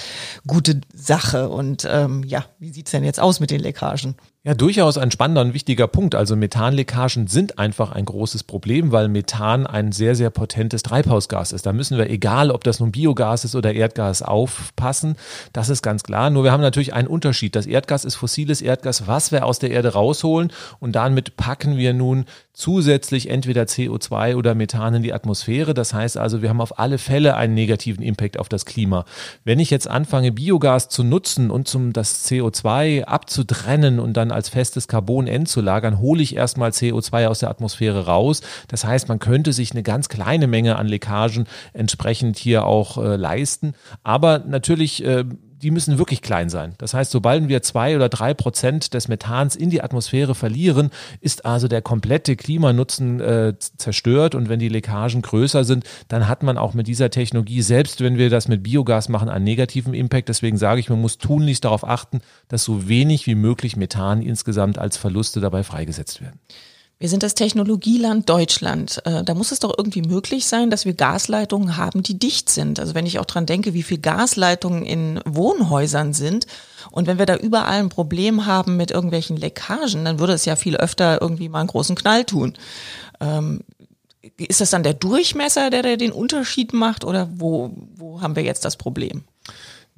gute Sache. Und ähm, ja, wie sieht's denn jetzt aus mit den Leckagen? Ja, durchaus ein spannender und wichtiger Punkt. Also Methanleckagen sind einfach ein großes Problem, weil Methan ein sehr, sehr potentes Treibhausgas ist. Da müssen wir, egal ob das nun Biogas ist oder Erdgas, aufpassen. Das ist ganz klar. Nur wir haben natürlich einen Unterschied. Das Erdgas ist fossiles Erdgas, was wir aus der Erde rausholen und damit packen wir nun zusätzlich entweder CO2 oder Methan in die Atmosphäre. Das heißt also, wir haben auf alle Fälle einen negativen Impact auf das Klima. Wenn ich jetzt anfange, Biogas zu nutzen und zum das CO2 abzutrennen und dann als festes Carbon endzulagern, hole ich erstmal CO2 aus der Atmosphäre raus. Das heißt, man könnte sich eine ganz kleine Menge an Leckagen entsprechend hier auch äh, leisten. Aber natürlich äh, die müssen wirklich klein sein. Das heißt, sobald wir zwei oder drei Prozent des Methans in die Atmosphäre verlieren, ist also der komplette Klimanutzen äh, zerstört. Und wenn die Leckagen größer sind, dann hat man auch mit dieser Technologie, selbst wenn wir das mit Biogas machen, einen negativen Impact. Deswegen sage ich, man muss tunlichst darauf achten, dass so wenig wie möglich Methan insgesamt als Verluste dabei freigesetzt werden. Wir sind das Technologieland Deutschland. Äh, da muss es doch irgendwie möglich sein, dass wir Gasleitungen haben, die dicht sind. Also wenn ich auch dran denke, wie viel Gasleitungen in Wohnhäusern sind und wenn wir da überall ein Problem haben mit irgendwelchen Leckagen, dann würde es ja viel öfter irgendwie mal einen großen Knall tun. Ähm, ist das dann der Durchmesser, der, der den Unterschied macht oder wo, wo haben wir jetzt das Problem?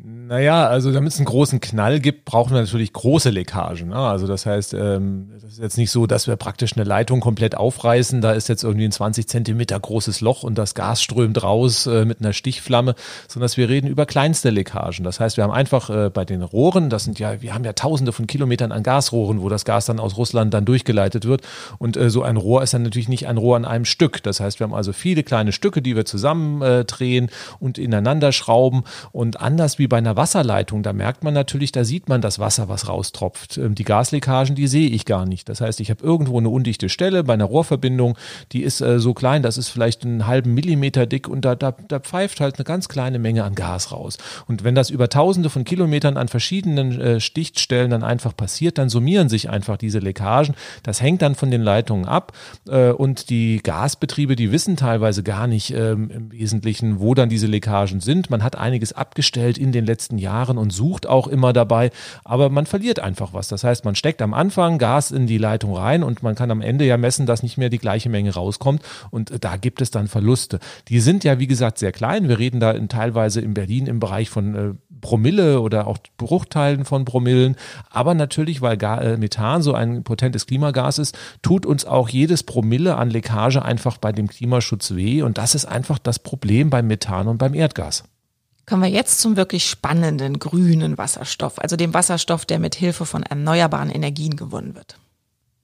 Naja, also damit es einen großen Knall gibt, brauchen wir natürlich große Leckagen. Ne? Also das heißt, ähm, ist jetzt nicht so, dass wir praktisch eine Leitung komplett aufreißen. Da ist jetzt irgendwie ein 20 Zentimeter großes Loch und das Gas strömt raus äh, mit einer Stichflamme, sondern dass wir reden über kleinste Leckagen. Das heißt, wir haben einfach äh, bei den Rohren, das sind ja, wir haben ja tausende von Kilometern an Gasrohren, wo das Gas dann aus Russland dann durchgeleitet wird. Und äh, so ein Rohr ist dann natürlich nicht ein Rohr an einem Stück. Das heißt, wir haben also viele kleine Stücke, die wir zusammendrehen und ineinander schrauben. Und anders wie bei einer Wasserleitung, da merkt man natürlich, da sieht man das Wasser, was raustropft. Ähm, die Gasleckagen, die sehe ich gar nicht. Das heißt, ich habe irgendwo eine undichte Stelle bei einer Rohrverbindung, die ist äh, so klein, das ist vielleicht einen halben Millimeter dick und da, da, da pfeift halt eine ganz kleine Menge an Gas raus. Und wenn das über tausende von Kilometern an verschiedenen äh, Stichstellen dann einfach passiert, dann summieren sich einfach diese Leckagen. Das hängt dann von den Leitungen ab äh, und die Gasbetriebe, die wissen teilweise gar nicht ähm, im Wesentlichen, wo dann diese Leckagen sind. Man hat einiges abgestellt in den den letzten Jahren und sucht auch immer dabei, aber man verliert einfach was. Das heißt, man steckt am Anfang Gas in die Leitung rein und man kann am Ende ja messen, dass nicht mehr die gleiche Menge rauskommt und da gibt es dann Verluste. Die sind ja, wie gesagt, sehr klein. Wir reden da in, teilweise in Berlin im Bereich von äh, Promille oder auch Bruchteilen von Promillen. Aber natürlich, weil äh, Methan so ein potentes Klimagas ist, tut uns auch jedes Promille an Leckage einfach bei dem Klimaschutz weh. Und das ist einfach das Problem beim Methan und beim Erdgas. Kommen wir jetzt zum wirklich spannenden grünen Wasserstoff, also dem Wasserstoff, der mit Hilfe von erneuerbaren Energien gewonnen wird.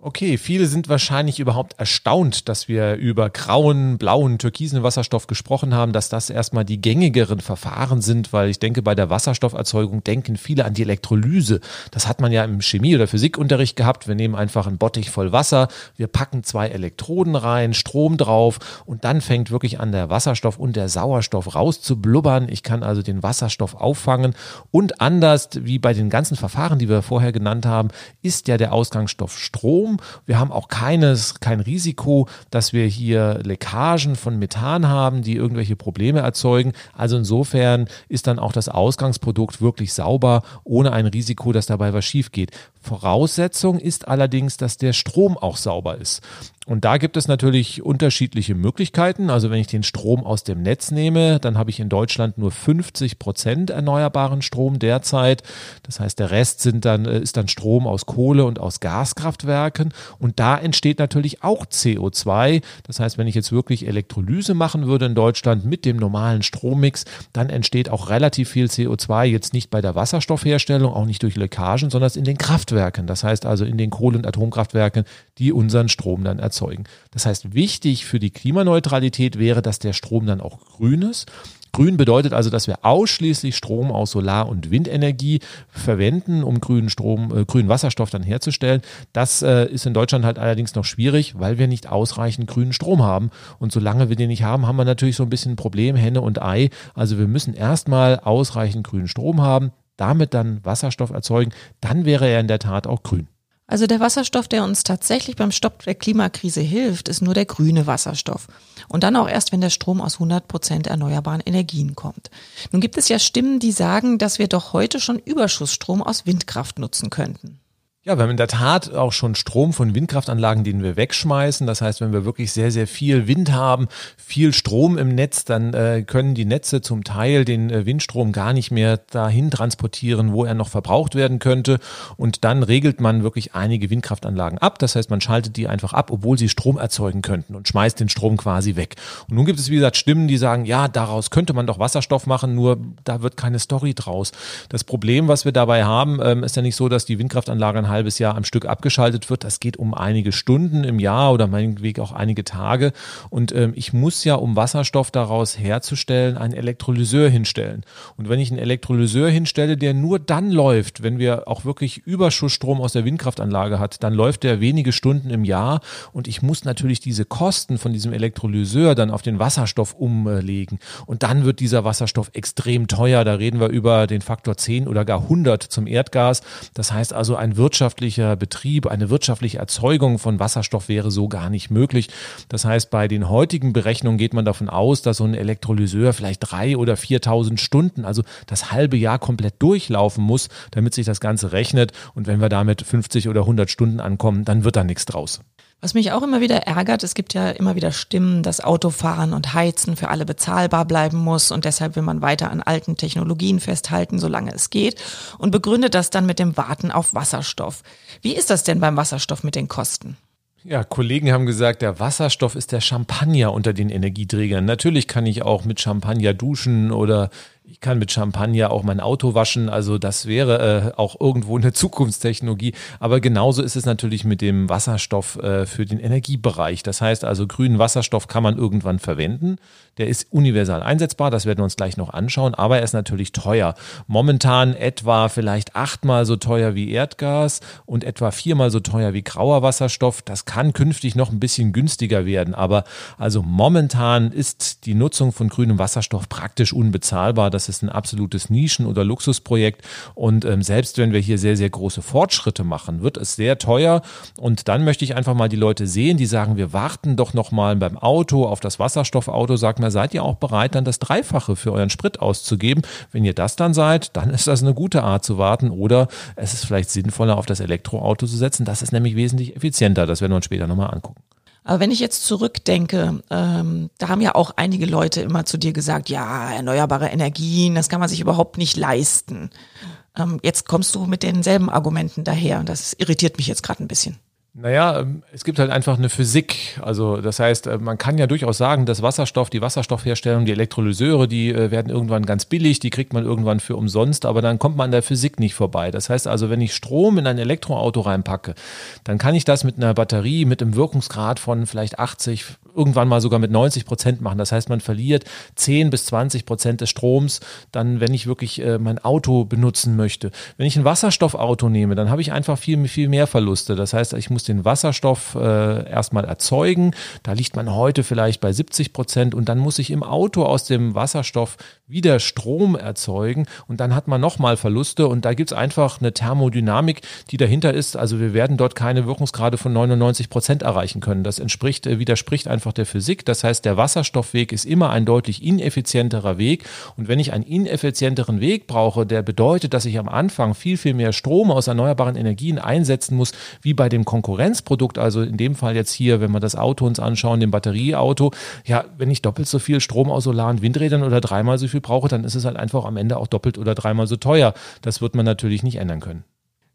Okay, viele sind wahrscheinlich überhaupt erstaunt, dass wir über grauen, blauen, türkisen Wasserstoff gesprochen haben, dass das erstmal die gängigeren Verfahren sind, weil ich denke, bei der Wasserstofferzeugung denken viele an die Elektrolyse. Das hat man ja im Chemie- oder Physikunterricht gehabt. Wir nehmen einfach einen Bottich voll Wasser, wir packen zwei Elektroden rein, Strom drauf und dann fängt wirklich an, der Wasserstoff und der Sauerstoff rauszublubbern. Ich kann also den Wasserstoff auffangen und anders wie bei den ganzen Verfahren, die wir vorher genannt haben, ist ja der Ausgangsstoff Strom wir haben auch keines, kein Risiko, dass wir hier Leckagen von Methan haben, die irgendwelche Probleme erzeugen. Also insofern ist dann auch das Ausgangsprodukt wirklich sauber, ohne ein Risiko, dass dabei was schief geht. Voraussetzung ist allerdings, dass der Strom auch sauber ist. Und da gibt es natürlich unterschiedliche Möglichkeiten. Also wenn ich den Strom aus dem Netz nehme, dann habe ich in Deutschland nur 50 Prozent erneuerbaren Strom derzeit. Das heißt, der Rest sind dann, äh, ist dann Strom aus Kohle und aus Gaskraftwerken. Und da entsteht natürlich auch CO2. Das heißt, wenn ich jetzt wirklich Elektrolyse machen würde in Deutschland mit dem normalen Strommix, dann entsteht auch relativ viel CO2. Jetzt nicht bei der Wasserstoffherstellung, auch nicht durch Leckagen, sondern in den Kraftwerken. Das heißt also in den Kohle- und Atomkraftwerken, die unseren Strom dann erzeugen erzeugen. Das heißt, wichtig für die Klimaneutralität wäre, dass der Strom dann auch grün ist. Grün bedeutet also, dass wir ausschließlich Strom aus Solar- und Windenergie verwenden, um grünen Strom, äh, grünen Wasserstoff dann herzustellen. Das äh, ist in Deutschland halt allerdings noch schwierig, weil wir nicht ausreichend grünen Strom haben. Und solange wir den nicht haben, haben wir natürlich so ein bisschen ein Problem, Henne und Ei. Also wir müssen erstmal ausreichend grünen Strom haben, damit dann Wasserstoff erzeugen. Dann wäre er in der Tat auch grün. Also der Wasserstoff, der uns tatsächlich beim Stopp der Klimakrise hilft, ist nur der grüne Wasserstoff. Und dann auch erst, wenn der Strom aus 100 Prozent erneuerbaren Energien kommt. Nun gibt es ja Stimmen, die sagen, dass wir doch heute schon Überschussstrom aus Windkraft nutzen könnten. Ja, wir haben in der Tat auch schon Strom von Windkraftanlagen, den wir wegschmeißen. Das heißt, wenn wir wirklich sehr, sehr viel Wind haben, viel Strom im Netz, dann äh, können die Netze zum Teil den äh, Windstrom gar nicht mehr dahin transportieren, wo er noch verbraucht werden könnte. Und dann regelt man wirklich einige Windkraftanlagen ab. Das heißt, man schaltet die einfach ab, obwohl sie Strom erzeugen könnten und schmeißt den Strom quasi weg. Und nun gibt es, wie gesagt, Stimmen, die sagen, ja, daraus könnte man doch Wasserstoff machen, nur da wird keine Story draus. Das Problem, was wir dabei haben, ähm, ist ja nicht so, dass die Windkraftanlagen halbes Jahr am Stück abgeschaltet wird. Das geht um einige Stunden im Jahr oder meinetwegen auch einige Tage. Und ähm, ich muss ja, um Wasserstoff daraus herzustellen, einen Elektrolyseur hinstellen. Und wenn ich einen Elektrolyseur hinstelle, der nur dann läuft, wenn wir auch wirklich Überschussstrom aus der Windkraftanlage hat, dann läuft der wenige Stunden im Jahr. Und ich muss natürlich diese Kosten von diesem Elektrolyseur dann auf den Wasserstoff umlegen. Und dann wird dieser Wasserstoff extrem teuer. Da reden wir über den Faktor 10 oder gar 100 zum Erdgas. Das heißt also, ein Wirtschaft wirtschaftlicher Betrieb, eine wirtschaftliche Erzeugung von Wasserstoff wäre so gar nicht möglich. Das heißt, bei den heutigen Berechnungen geht man davon aus, dass so ein Elektrolyseur vielleicht drei oder 4.000 Stunden, also das halbe Jahr komplett durchlaufen muss, damit sich das Ganze rechnet. Und wenn wir damit 50 oder 100 Stunden ankommen, dann wird da nichts draus. Was mich auch immer wieder ärgert, es gibt ja immer wieder Stimmen, dass Autofahren und Heizen für alle bezahlbar bleiben muss und deshalb will man weiter an alten Technologien festhalten, solange es geht und begründet das dann mit dem Warten auf Wasserstoff. Wie ist das denn beim Wasserstoff mit den Kosten? Ja, Kollegen haben gesagt, der Wasserstoff ist der Champagner unter den Energieträgern. Natürlich kann ich auch mit Champagner duschen oder ich kann mit Champagner auch mein Auto waschen, also das wäre äh, auch irgendwo eine Zukunftstechnologie. Aber genauso ist es natürlich mit dem Wasserstoff äh, für den Energiebereich. Das heißt also, grünen Wasserstoff kann man irgendwann verwenden. Der ist universal einsetzbar, das werden wir uns gleich noch anschauen, aber er ist natürlich teuer. Momentan etwa vielleicht achtmal so teuer wie Erdgas und etwa viermal so teuer wie grauer Wasserstoff. Das kann künftig noch ein bisschen günstiger werden, aber also momentan ist die Nutzung von grünem Wasserstoff praktisch unbezahlbar das ist ein absolutes Nischen- oder Luxusprojekt. Und ähm, selbst wenn wir hier sehr, sehr große Fortschritte machen, wird es sehr teuer. Und dann möchte ich einfach mal die Leute sehen, die sagen, wir warten doch noch mal beim Auto auf das Wasserstoffauto. Sagt mal, seid ihr auch bereit, dann das Dreifache für euren Sprit auszugeben? Wenn ihr das dann seid, dann ist das eine gute Art zu warten. Oder es ist vielleicht sinnvoller, auf das Elektroauto zu setzen. Das ist nämlich wesentlich effizienter. Das werden wir uns später nochmal angucken. Aber wenn ich jetzt zurückdenke, ähm, da haben ja auch einige Leute immer zu dir gesagt, ja, erneuerbare Energien, das kann man sich überhaupt nicht leisten. Ähm, jetzt kommst du mit denselben Argumenten daher. Das irritiert mich jetzt gerade ein bisschen. Naja, ähm, es gibt halt einfach eine Physik. Also das heißt, äh, man kann ja durchaus sagen, dass Wasserstoff, die Wasserstoffherstellung, die Elektrolyseure, die äh, werden irgendwann ganz billig, die kriegt man irgendwann für umsonst, aber dann kommt man an der Physik nicht vorbei. Das heißt also, wenn ich Strom in ein Elektroauto reinpacke, dann kann ich das mit einer Batterie mit einem Wirkungsgrad von vielleicht 80, irgendwann mal sogar mit 90 Prozent machen. Das heißt, man verliert 10 bis 20 Prozent des Stroms, dann, wenn ich wirklich äh, mein Auto benutzen möchte. Wenn ich ein Wasserstoffauto nehme, dann habe ich einfach viel, viel mehr Verluste. Das heißt, ich muss den Wasserstoff äh, erstmal erzeugen. Da liegt man heute vielleicht bei 70 Prozent und dann muss ich im Auto aus dem Wasserstoff wieder Strom erzeugen und dann hat man nochmal Verluste und da gibt es einfach eine Thermodynamik, die dahinter ist. Also wir werden dort keine Wirkungsgrade von 99 Prozent erreichen können. Das entspricht, äh, widerspricht einfach der Physik. Das heißt, der Wasserstoffweg ist immer ein deutlich ineffizienterer Weg und wenn ich einen ineffizienteren Weg brauche, der bedeutet, dass ich am Anfang viel, viel mehr Strom aus erneuerbaren Energien einsetzen muss, wie bei dem Konkurrenten Konkurrenzprodukt, also in dem Fall jetzt hier, wenn wir das Auto uns anschauen, dem Batterieauto, ja, wenn ich doppelt so viel Strom aus Solar- und Windrädern oder dreimal so viel brauche, dann ist es halt einfach am Ende auch doppelt oder dreimal so teuer. Das wird man natürlich nicht ändern können.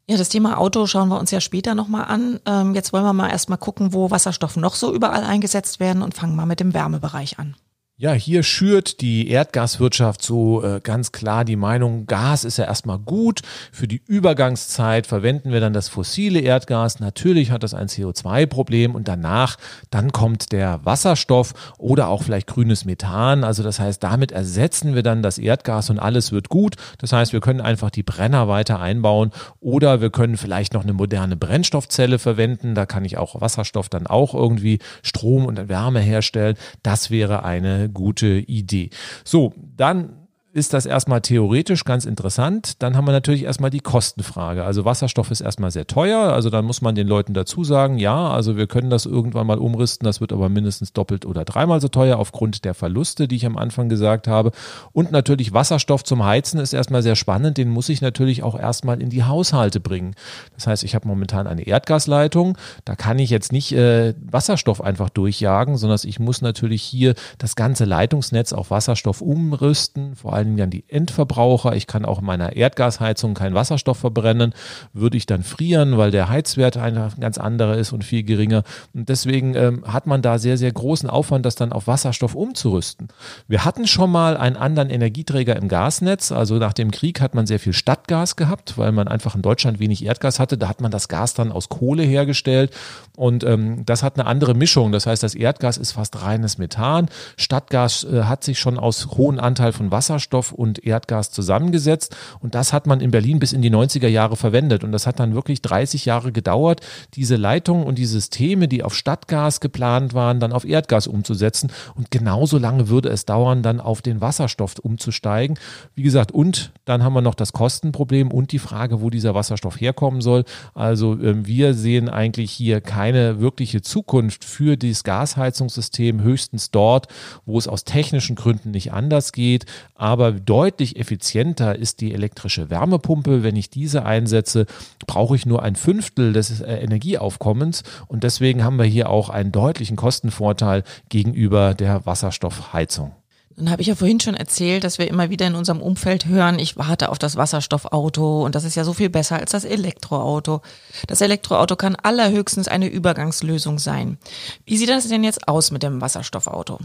Ja, das Thema Auto schauen wir uns ja später nochmal an. Ähm, jetzt wollen wir mal erstmal gucken, wo Wasserstoff noch so überall eingesetzt werden und fangen mal mit dem Wärmebereich an. Ja, hier schürt die Erdgaswirtschaft so äh, ganz klar die Meinung, Gas ist ja erstmal gut. Für die Übergangszeit verwenden wir dann das fossile Erdgas. Natürlich hat das ein CO2-Problem und danach, dann kommt der Wasserstoff oder auch vielleicht grünes Methan. Also das heißt, damit ersetzen wir dann das Erdgas und alles wird gut. Das heißt, wir können einfach die Brenner weiter einbauen oder wir können vielleicht noch eine moderne Brennstoffzelle verwenden. Da kann ich auch Wasserstoff dann auch irgendwie Strom und Wärme herstellen. Das wäre eine gute Idee. So, dann ist das erstmal theoretisch ganz interessant. Dann haben wir natürlich erstmal die Kostenfrage. Also Wasserstoff ist erstmal sehr teuer. Also dann muss man den Leuten dazu sagen, ja, also wir können das irgendwann mal umrüsten. Das wird aber mindestens doppelt oder dreimal so teuer aufgrund der Verluste, die ich am Anfang gesagt habe. Und natürlich Wasserstoff zum Heizen ist erstmal sehr spannend. Den muss ich natürlich auch erstmal in die Haushalte bringen. Das heißt, ich habe momentan eine Erdgasleitung. Da kann ich jetzt nicht äh, Wasserstoff einfach durchjagen, sondern ich muss natürlich hier das ganze Leitungsnetz auf Wasserstoff umrüsten. Vor allem allen Dingen dann die Endverbraucher. Ich kann auch in meiner Erdgasheizung keinen Wasserstoff verbrennen, würde ich dann frieren, weil der Heizwert ein ganz anderer ist und viel geringer. Und deswegen ähm, hat man da sehr, sehr großen Aufwand, das dann auf Wasserstoff umzurüsten. Wir hatten schon mal einen anderen Energieträger im Gasnetz. Also nach dem Krieg hat man sehr viel Stadtgas gehabt, weil man einfach in Deutschland wenig Erdgas hatte. Da hat man das Gas dann aus Kohle hergestellt und ähm, das hat eine andere Mischung. Das heißt, das Erdgas ist fast reines Methan. Stadtgas äh, hat sich schon aus hohem Anteil von Wasserstoff Wasserstoff und Erdgas zusammengesetzt. Und das hat man in Berlin bis in die 90er Jahre verwendet. Und das hat dann wirklich 30 Jahre gedauert, diese Leitungen und die Systeme, die auf Stadtgas geplant waren, dann auf Erdgas umzusetzen. Und genauso lange würde es dauern, dann auf den Wasserstoff umzusteigen. Wie gesagt, und dann haben wir noch das Kostenproblem und die Frage, wo dieser Wasserstoff herkommen soll. Also ähm, wir sehen eigentlich hier keine wirkliche Zukunft für dieses Gasheizungssystem, höchstens dort, wo es aus technischen Gründen nicht anders geht. Aber aber deutlich effizienter ist die elektrische Wärmepumpe. Wenn ich diese einsetze, brauche ich nur ein Fünftel des äh, Energieaufkommens und deswegen haben wir hier auch einen deutlichen Kostenvorteil gegenüber der Wasserstoffheizung. Dann habe ich ja vorhin schon erzählt, dass wir immer wieder in unserem Umfeld hören, ich warte auf das Wasserstoffauto und das ist ja so viel besser als das Elektroauto. Das Elektroauto kann allerhöchstens eine Übergangslösung sein. Wie sieht das denn jetzt aus mit dem Wasserstoffauto?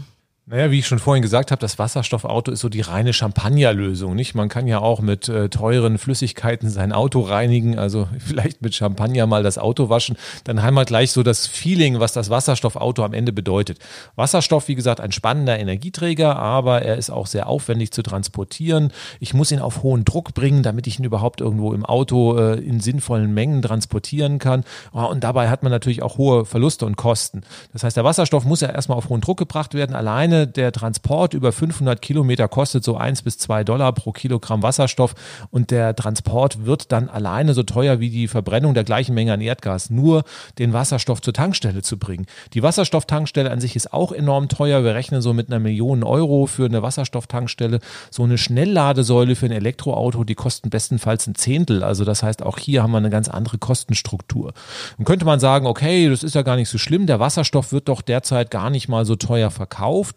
Naja, wie ich schon vorhin gesagt habe, das Wasserstoffauto ist so die reine Champagnerlösung, nicht? Man kann ja auch mit äh, teuren Flüssigkeiten sein Auto reinigen, also vielleicht mit Champagner mal das Auto waschen. Dann haben wir gleich so das Feeling, was das Wasserstoffauto am Ende bedeutet. Wasserstoff, wie gesagt, ein spannender Energieträger, aber er ist auch sehr aufwendig zu transportieren. Ich muss ihn auf hohen Druck bringen, damit ich ihn überhaupt irgendwo im Auto äh, in sinnvollen Mengen transportieren kann. Oh, und dabei hat man natürlich auch hohe Verluste und Kosten. Das heißt, der Wasserstoff muss ja erstmal auf hohen Druck gebracht werden. Alleine alleine der Transport über 500 Kilometer kostet so eins bis zwei Dollar pro Kilogramm Wasserstoff und der Transport wird dann alleine so teuer wie die Verbrennung der gleichen Menge an Erdgas, nur den Wasserstoff zur Tankstelle zu bringen. Die Wasserstofftankstelle an sich ist auch enorm teuer. Wir rechnen so mit einer Million Euro für eine Wasserstofftankstelle. So eine Schnellladesäule für ein Elektroauto, die kosten bestenfalls ein Zehntel. Also das heißt, auch hier haben wir eine ganz andere Kostenstruktur. Dann könnte man sagen, okay, das ist ja gar nicht so schlimm. Der Wasserstoff wird doch derzeit gar nicht mal so teuer verkauft.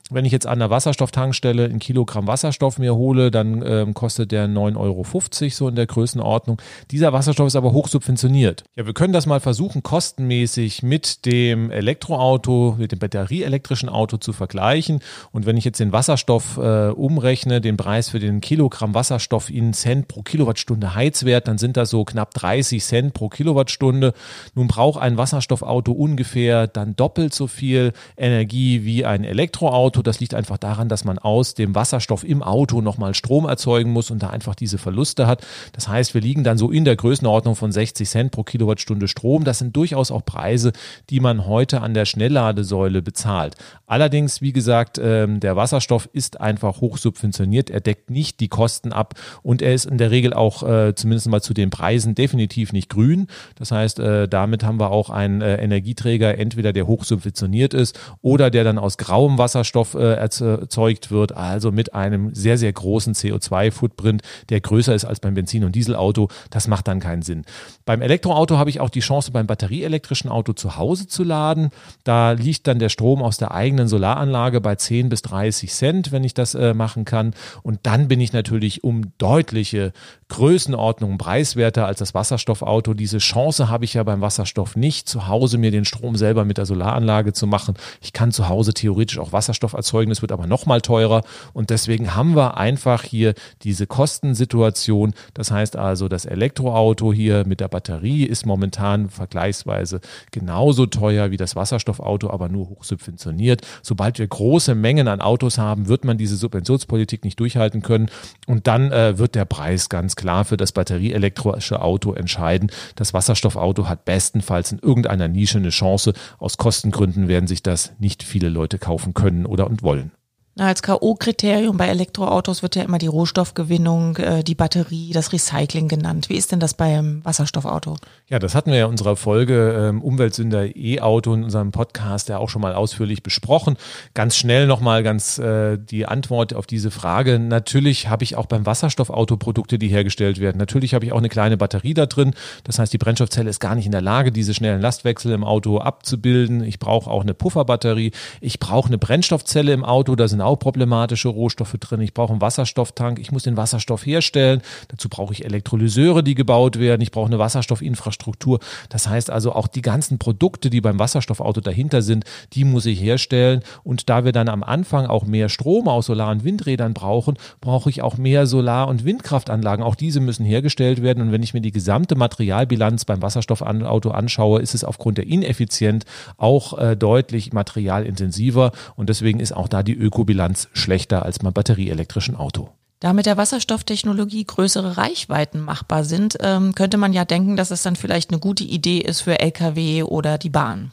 Wenn ich jetzt an der Wasserstofftankstelle ein Kilogramm Wasserstoff mir hole, dann ähm, kostet der 9,50 Euro so in der Größenordnung. Dieser Wasserstoff ist aber hoch subventioniert. Ja, wir können das mal versuchen, kostenmäßig mit dem Elektroauto, mit dem batterieelektrischen Auto zu vergleichen. Und wenn ich jetzt den Wasserstoff äh, umrechne, den Preis für den Kilogramm Wasserstoff in Cent pro Kilowattstunde Heizwert, dann sind das so knapp 30 Cent pro Kilowattstunde. Nun braucht ein Wasserstoffauto ungefähr dann doppelt so viel Energie wie ein Elektroauto. Das liegt einfach daran, dass man aus dem Wasserstoff im Auto nochmal Strom erzeugen muss und da einfach diese Verluste hat. Das heißt, wir liegen dann so in der Größenordnung von 60 Cent pro Kilowattstunde Strom. Das sind durchaus auch Preise, die man heute an der Schnellladesäule bezahlt. Allerdings, wie gesagt, ähm, der Wasserstoff ist einfach hoch subventioniert. Er deckt nicht die Kosten ab und er ist in der Regel auch äh, zumindest mal zu den Preisen definitiv nicht grün. Das heißt, äh, damit haben wir auch einen äh, Energieträger, entweder der hoch subventioniert ist oder der dann aus grauem Wasserstoff Äh, erzeugt wird, also mit einem sehr, sehr großen CO2-Footprint, der größer ist als beim Benzin- und Dieselauto. Das macht dann keinen Sinn. Beim Elektroauto habe ich auch die Chance, beim batterieelektrischen Auto zu Hause zu laden. Da liegt dann der Strom aus der eigenen Solaranlage bei 10 bis 30 Cent, wenn ich das äh, machen kann. Und dann bin ich natürlich um deutliche Größenordnungen preiswerter als das Wasserstoffauto. Diese Chance habe ich ja beim Wasserstoff nicht, zu Hause mir den Strom selber mit der Solaranlage zu machen. Ich kann zu Hause theoretisch auch Wasserstoff erzeugen, es wird aber noch mal teurer und deswegen haben wir einfach hier diese Kostensituation. Das heißt also, das Elektroauto hier mit der Batterie ist momentan vergleichsweise genauso teuer wie das Wasserstoffauto, aber nur hoch subventioniert. Sobald wir große Mengen an Autos haben, wird man diese Subventionspolitik nicht durchhalten können und dann äh, wird der Preis ganz klar für das batterieelektrische Auto entscheiden. Das Wasserstoffauto hat bestenfalls in irgendeiner Nische eine Chance. Aus Kostengründen werden sich das nicht viele Leute kaufen können oder und wollen. Als K.O.-Kriterium bei Elektroautos wird ja immer die Rohstoffgewinnung, äh, die Batterie, das Recycling genannt. Wie ist denn das beim Wasserstoffauto? Ja, das hatten wir ja in unserer Folge ähm, Umweltsünder E-Auto in unserem Podcast ja auch schon mal ausführlich besprochen. Ganz schnell nochmal ganz äh, die Antwort auf diese Frage. Natürlich habe ich auch beim Wasserstoffauto Produkte, die hergestellt werden. Natürlich habe ich auch eine kleine Batterie da drin. Das heißt, die Brennstoffzelle ist gar nicht in der Lage, diese schnellen Lastwechsel im Auto abzubilden. Ich brauche auch eine Pufferbatterie. Ich brauche eine Brennstoffzelle im Auto. Da sind auch problematische Rohstoffe drin. Ich brauche einen Wasserstofftank. Ich muss den Wasserstoff herstellen. Dazu brauche ich Elektrolyseure, die gebaut werden. Ich brauche eine Wasserstoffinfrastruktur. Das heißt also auch die ganzen Produkte, die beim Wasserstoffauto dahinter sind, die muss ich herstellen. Und da wir dann am Anfang auch mehr Strom aus Solar- und Windrädern brauchen, brauche ich auch mehr Solar- und Windkraftanlagen. Auch diese müssen hergestellt werden. Und wenn ich mir die gesamte Materialbilanz beim Wasserstoffauto anschaue, ist es aufgrund der Ineffizienz auch äh, deutlich materialintensiver. Und deswegen ist auch da die Ökobilanz Ökobilanz schlechter als beim batterieelektrischen Auto. Da mit der Wasserstofftechnologie größere Reichweiten machbar sind, ähm, könnte man ja denken, dass es dann vielleicht eine gute Idee ist für Lkw oder die Bahn.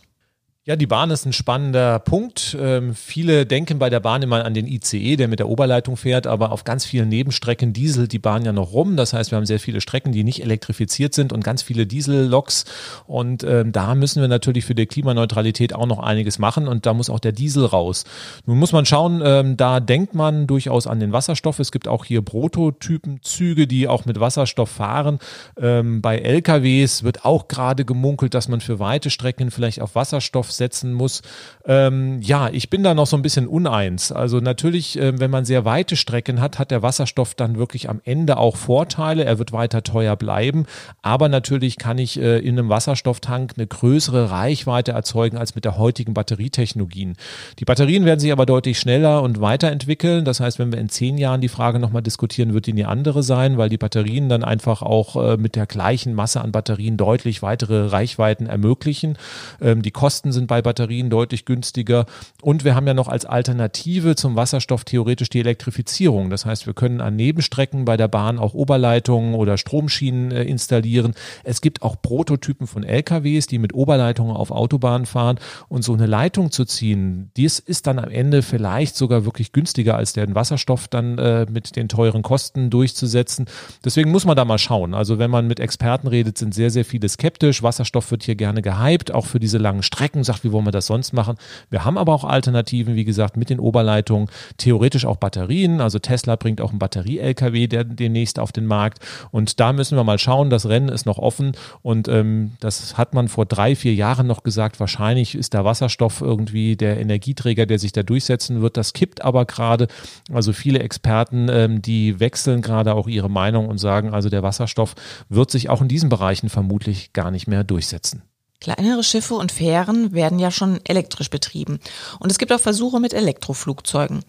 Ja, die Bahn ist ein spannender Punkt. Ähm, viele denken bei der Bahn immer an den ICE, der mit der Oberleitung fährt, aber auf ganz vielen Nebenstrecken dieselt die Bahn ja noch rum. Das heißt, wir haben sehr viele Strecken, die nicht elektrifiziert sind und ganz viele Dieselloks. Und ähm, da müssen wir natürlich für die Klimaneutralität auch noch einiges machen und da muss auch der Diesel raus. Nun muss man schauen, ähm, da denkt man durchaus an den Wasserstoff. Es gibt auch hier Prototypenzüge, die auch mit Wasserstoff fahren. Ähm, bei LKWs wird auch gerade gemunkelt, dass man für weite Strecken vielleicht auf Wasserstoff setzen muss. Ähm, ja, ich bin da noch so ein bisschen uneins. Also natürlich, äh, wenn man sehr weite Strecken hat, hat der Wasserstoff dann wirklich am Ende auch Vorteile. Er wird weiter teuer bleiben. Aber natürlich kann ich äh, in einem Wasserstofftank eine größere Reichweite erzeugen als mit der heutigen Batterietechnologien. Die Batterien werden sich aber deutlich schneller und weiterentwickeln. Das heißt, wenn wir in zehn Jahren die Frage nochmal diskutieren, wird die eine andere sein, weil die Batterien dann einfach auch äh, mit der gleichen Masse an Batterien deutlich weitere Reichweiten ermöglichen. Ähm, die Kosten sind bei Batterien deutlich günstiger. Und wir haben ja noch als Alternative zum Wasserstoff theoretisch die Elektrifizierung. Das heißt, wir können an Nebenstrecken bei der Bahn auch Oberleitungen oder Stromschienen äh, installieren. Es gibt auch Prototypen von LKWs, die mit Oberleitungen auf Autobahnen fahren. Und so eine Leitung zu ziehen, dies ist dann am Ende vielleicht sogar wirklich günstiger als den Wasserstoff dann äh, mit den teuren Kosten durchzusetzen. Deswegen muss man da mal schauen. Also wenn man mit Experten redet, sind sehr, sehr viele skeptisch. Wasserstoff wird hier gerne gehypt, auch für diese langen Strecken, sagt, wie wollen wir das sonst machen? Wir haben aber auch Alternativen, wie gesagt, mit den Oberleitungen, theoretisch auch Batterien. Also Tesla bringt auch einen Batterie-LKW demnächst auf den Markt. Und da müssen wir mal schauen. Das Rennen ist noch offen und ähm, das hat man vor drei, vier Jahren noch gesagt. Wahrscheinlich ist der Wasserstoff irgendwie der Energieträger, der sich da durchsetzen wird. Das kippt aber gerade. Also viele Experten, ähm, die wechseln gerade auch ihre Meinung und sagen, also der Wasserstoff wird sich auch in diesen Bereichen vermutlich gar nicht mehr durchsetzen. Kleinere Schiffe und Fähren werden ja schon elektrisch betrieben. Und es gibt auch Versuche mit Elektroflugzeugen.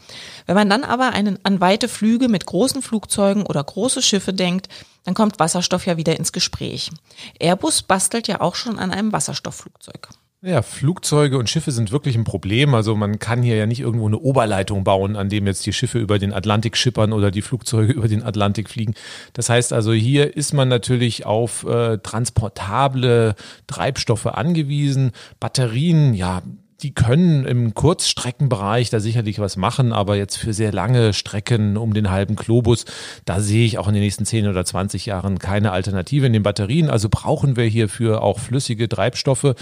Wenn man dann aber einen, an weite Flüge mit großen Flugzeugen oder große Schiffe denkt, dann kommt Wasserstoff ja wieder ins Gespräch. Airbus bastelt ja auch schon an einem Wasserstoffflugzeug. Ja, Flugzeuge und Schiffe sind wirklich ein Problem. Also man kann hier ja nicht irgendwo eine Oberleitung bauen, an dem jetzt die Schiffe über den Atlantik schippern oder die Flugzeuge über den Atlantik fliegen. Das heißt also, hier ist man natürlich auf äh, transportable Treibstoffe angewiesen. Batterien, ja, die können im Kurzstreckenbereich da sicherlich was machen, aber jetzt für sehr lange Strecken um den halben Globus, da sehe ich auch in den nächsten 10 oder 20 Jahren keine Alternative in den Batterien. Also brauchen wir hierfür auch flüssige Treibstoffe.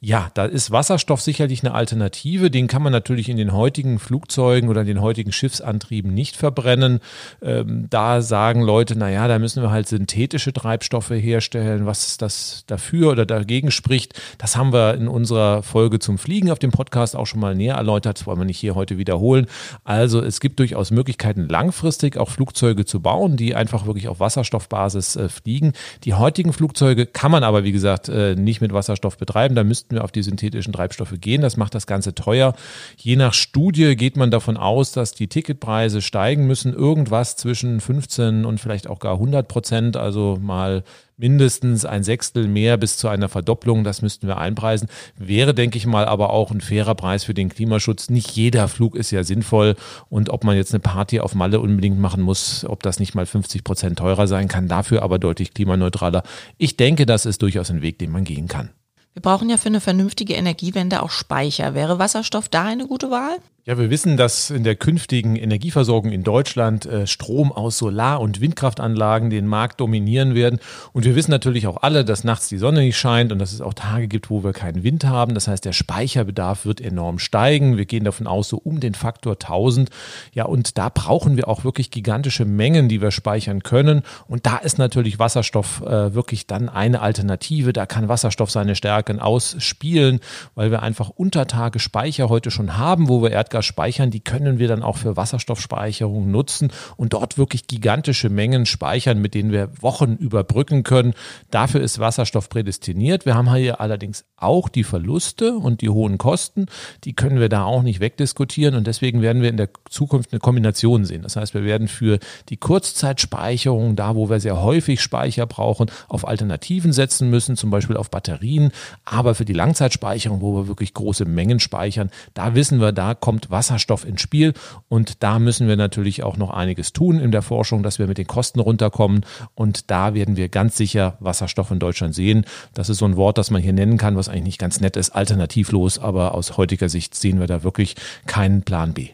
Ja, da ist Wasserstoff sicherlich eine Alternative. Den kann man natürlich in den heutigen Flugzeugen oder in den heutigen Schiffsantrieben nicht verbrennen. Ähm, da sagen Leute, na ja, da müssen wir halt synthetische Treibstoffe herstellen. Was das dafür oder dagegen spricht, das haben wir in unserer Folge zum Fliegen auf dem Podcast auch schon mal näher erläutert. Das wollen wir nicht hier heute wiederholen. Also es gibt durchaus Möglichkeiten, langfristig auch Flugzeuge zu bauen, die einfach wirklich auf Wasserstoffbasis äh, fliegen. Die heutigen Flugzeuge kann man aber, wie gesagt, äh, nicht mit Wasserstoff betreiben. Da müssten wir auf die synthetischen Treibstoffe gehen. Das macht das Ganze teuer. Je nach Studie geht man davon aus, dass die Ticketpreise steigen müssen. Irgendwas zwischen 15 und vielleicht auch gar 100 Prozent. Also mal mindestens ein Sechstel mehr bis zu einer Verdopplung. Das müssten wir einpreisen. Wäre, denke ich mal, aber auch ein fairer Preis für den Klimaschutz. Nicht jeder Flug ist ja sinnvoll. Und ob man jetzt eine Party auf Malle unbedingt machen muss, ob das nicht mal 50 Prozent teurer sein kann, dafür aber deutlich klimaneutraler. Ich denke, das ist durchaus ein Weg, den man gehen kann. Wir brauchen ja für eine vernünftige Energiewende auch Speicher. Wäre Wasserstoff da eine gute Wahl? Ja, wir wissen, dass in der künftigen Energieversorgung in Deutschland äh, Strom aus Solar- und Windkraftanlagen den Markt dominieren werden. Und wir wissen natürlich auch alle, dass nachts die Sonne nicht scheint und dass es auch Tage gibt, wo wir keinen Wind haben. Das heißt, der Speicherbedarf wird enorm steigen. Wir gehen davon aus, so um den Faktor 1000. Ja, und da brauchen wir auch wirklich gigantische Mengen, die wir speichern können. Und da ist natürlich Wasserstoff äh, wirklich dann eine Alternative. Da kann Wasserstoff seine Stärken ausspielen, weil wir einfach Untertage Speicher heute schon haben, wo wir Erdgas Erdgas speichern, die können wir dann auch für Wasserstoffspeicherung nutzen und dort wirklich gigantische Mengen speichern, mit denen wir Wochen überbrücken können. Dafür ist Wasserstoff prädestiniert. Wir haben hier allerdings auch die Verluste und die hohen Kosten. Die können wir da auch nicht wegdiskutieren und deswegen werden wir in der Zukunft eine Kombination sehen. Das heißt, wir werden für die Kurzzeitspeicherung, da wo wir sehr häufig Speicher brauchen, auf Alternativen setzen müssen, zum Beispiel auf Batterien. Aber für die Langzeitspeicherung, wo wir wirklich große Mengen speichern, da wissen wir, da kommt Wasserstoff ins Spiel und da müssen wir natürlich auch noch einiges tun in der Forschung, dass wir mit den Kosten runterkommen und da werden wir ganz sicher Wasserstoff in Deutschland sehen. Das ist so ein Wort, das man hier nennen kann, was eigentlich nicht ganz nett ist, alternativlos, aber aus heutiger Sicht sehen wir da wirklich keinen Plan B.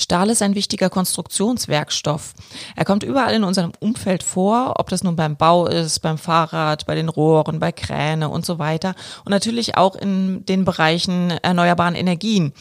Stahl ist ein wichtiger Konstruktionswerkstoff. Er kommt überall in unserem Umfeld vor, ob das nun beim Bau ist, beim Fahrrad, bei den Rohren, bei Kräne und so weiter. Und natürlich auch in den Bereichen erneuerbaren Energien.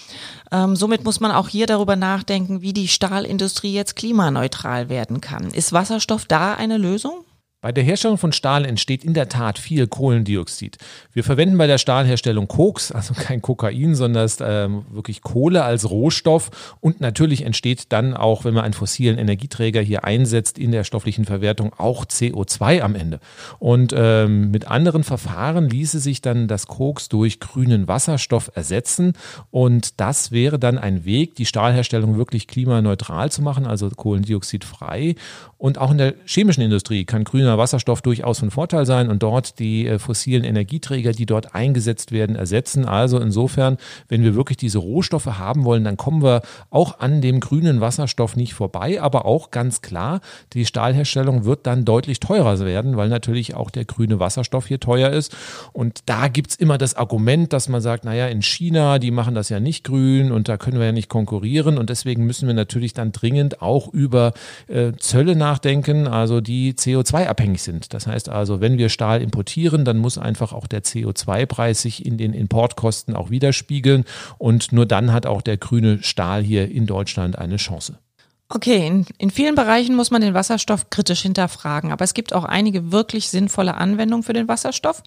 Ähm, somit muss man auch hier darüber nachdenken, wie die Stahlindustrie jetzt klimaneutral werden kann. Ist Wasserstoff da eine Lösung? Bei der Herstellung von Stahl entsteht in der Tat viel Kohlendioxid. Wir verwenden bei der Stahlherstellung Koks, also kein Kokain, sondern ist, ähm, wirklich Kohle als Rohstoff. Und natürlich entsteht dann auch, wenn man einen fossilen Energieträger hier einsetzt, in der stofflichen Verwertung auch CO2 am Ende. Und ähm, mit anderen Verfahren ließe sich dann das Koks durch grünen Wasserstoff ersetzen. Und das wäre dann ein Weg, die Stahlherstellung wirklich klimaneutral zu machen, also kohlendioxidfrei. Und auch in der chemischen Industrie kann grüner Wasserstoff durchaus von Vorteil sein und dort die äh, fossilen Energieträger, die dort eingesetzt werden, ersetzen. Also insofern, wenn wir wirklich diese Rohstoffe haben wollen, dann kommen wir auch an dem grünen Wasserstoff nicht vorbei. Aber auch ganz klar, die Stahlherstellung wird dann deutlich teurer werden, weil natürlich auch der grüne Wasserstoff hier teuer ist. Und da gibt's immer das Argument, dass man sagt, naja, in China, die machen das ja nicht grün und da können wir ja nicht konkurrieren. Und deswegen müssen wir natürlich dann dringend auch über äh, Zölle nach nachdenken, also die CO2-abhängig sind. Das heißt also, wenn wir Stahl importieren, dann muss einfach auch der CO2-Preis sich in den Importkosten auch widerspiegeln und nur dann hat auch der grüne Stahl hier in Deutschland eine Chance. Okay, in, in vielen Bereichen muss man den Wasserstoff kritisch hinterfragen, aber es gibt auch einige wirklich sinnvolle Anwendungen für den Wasserstoff.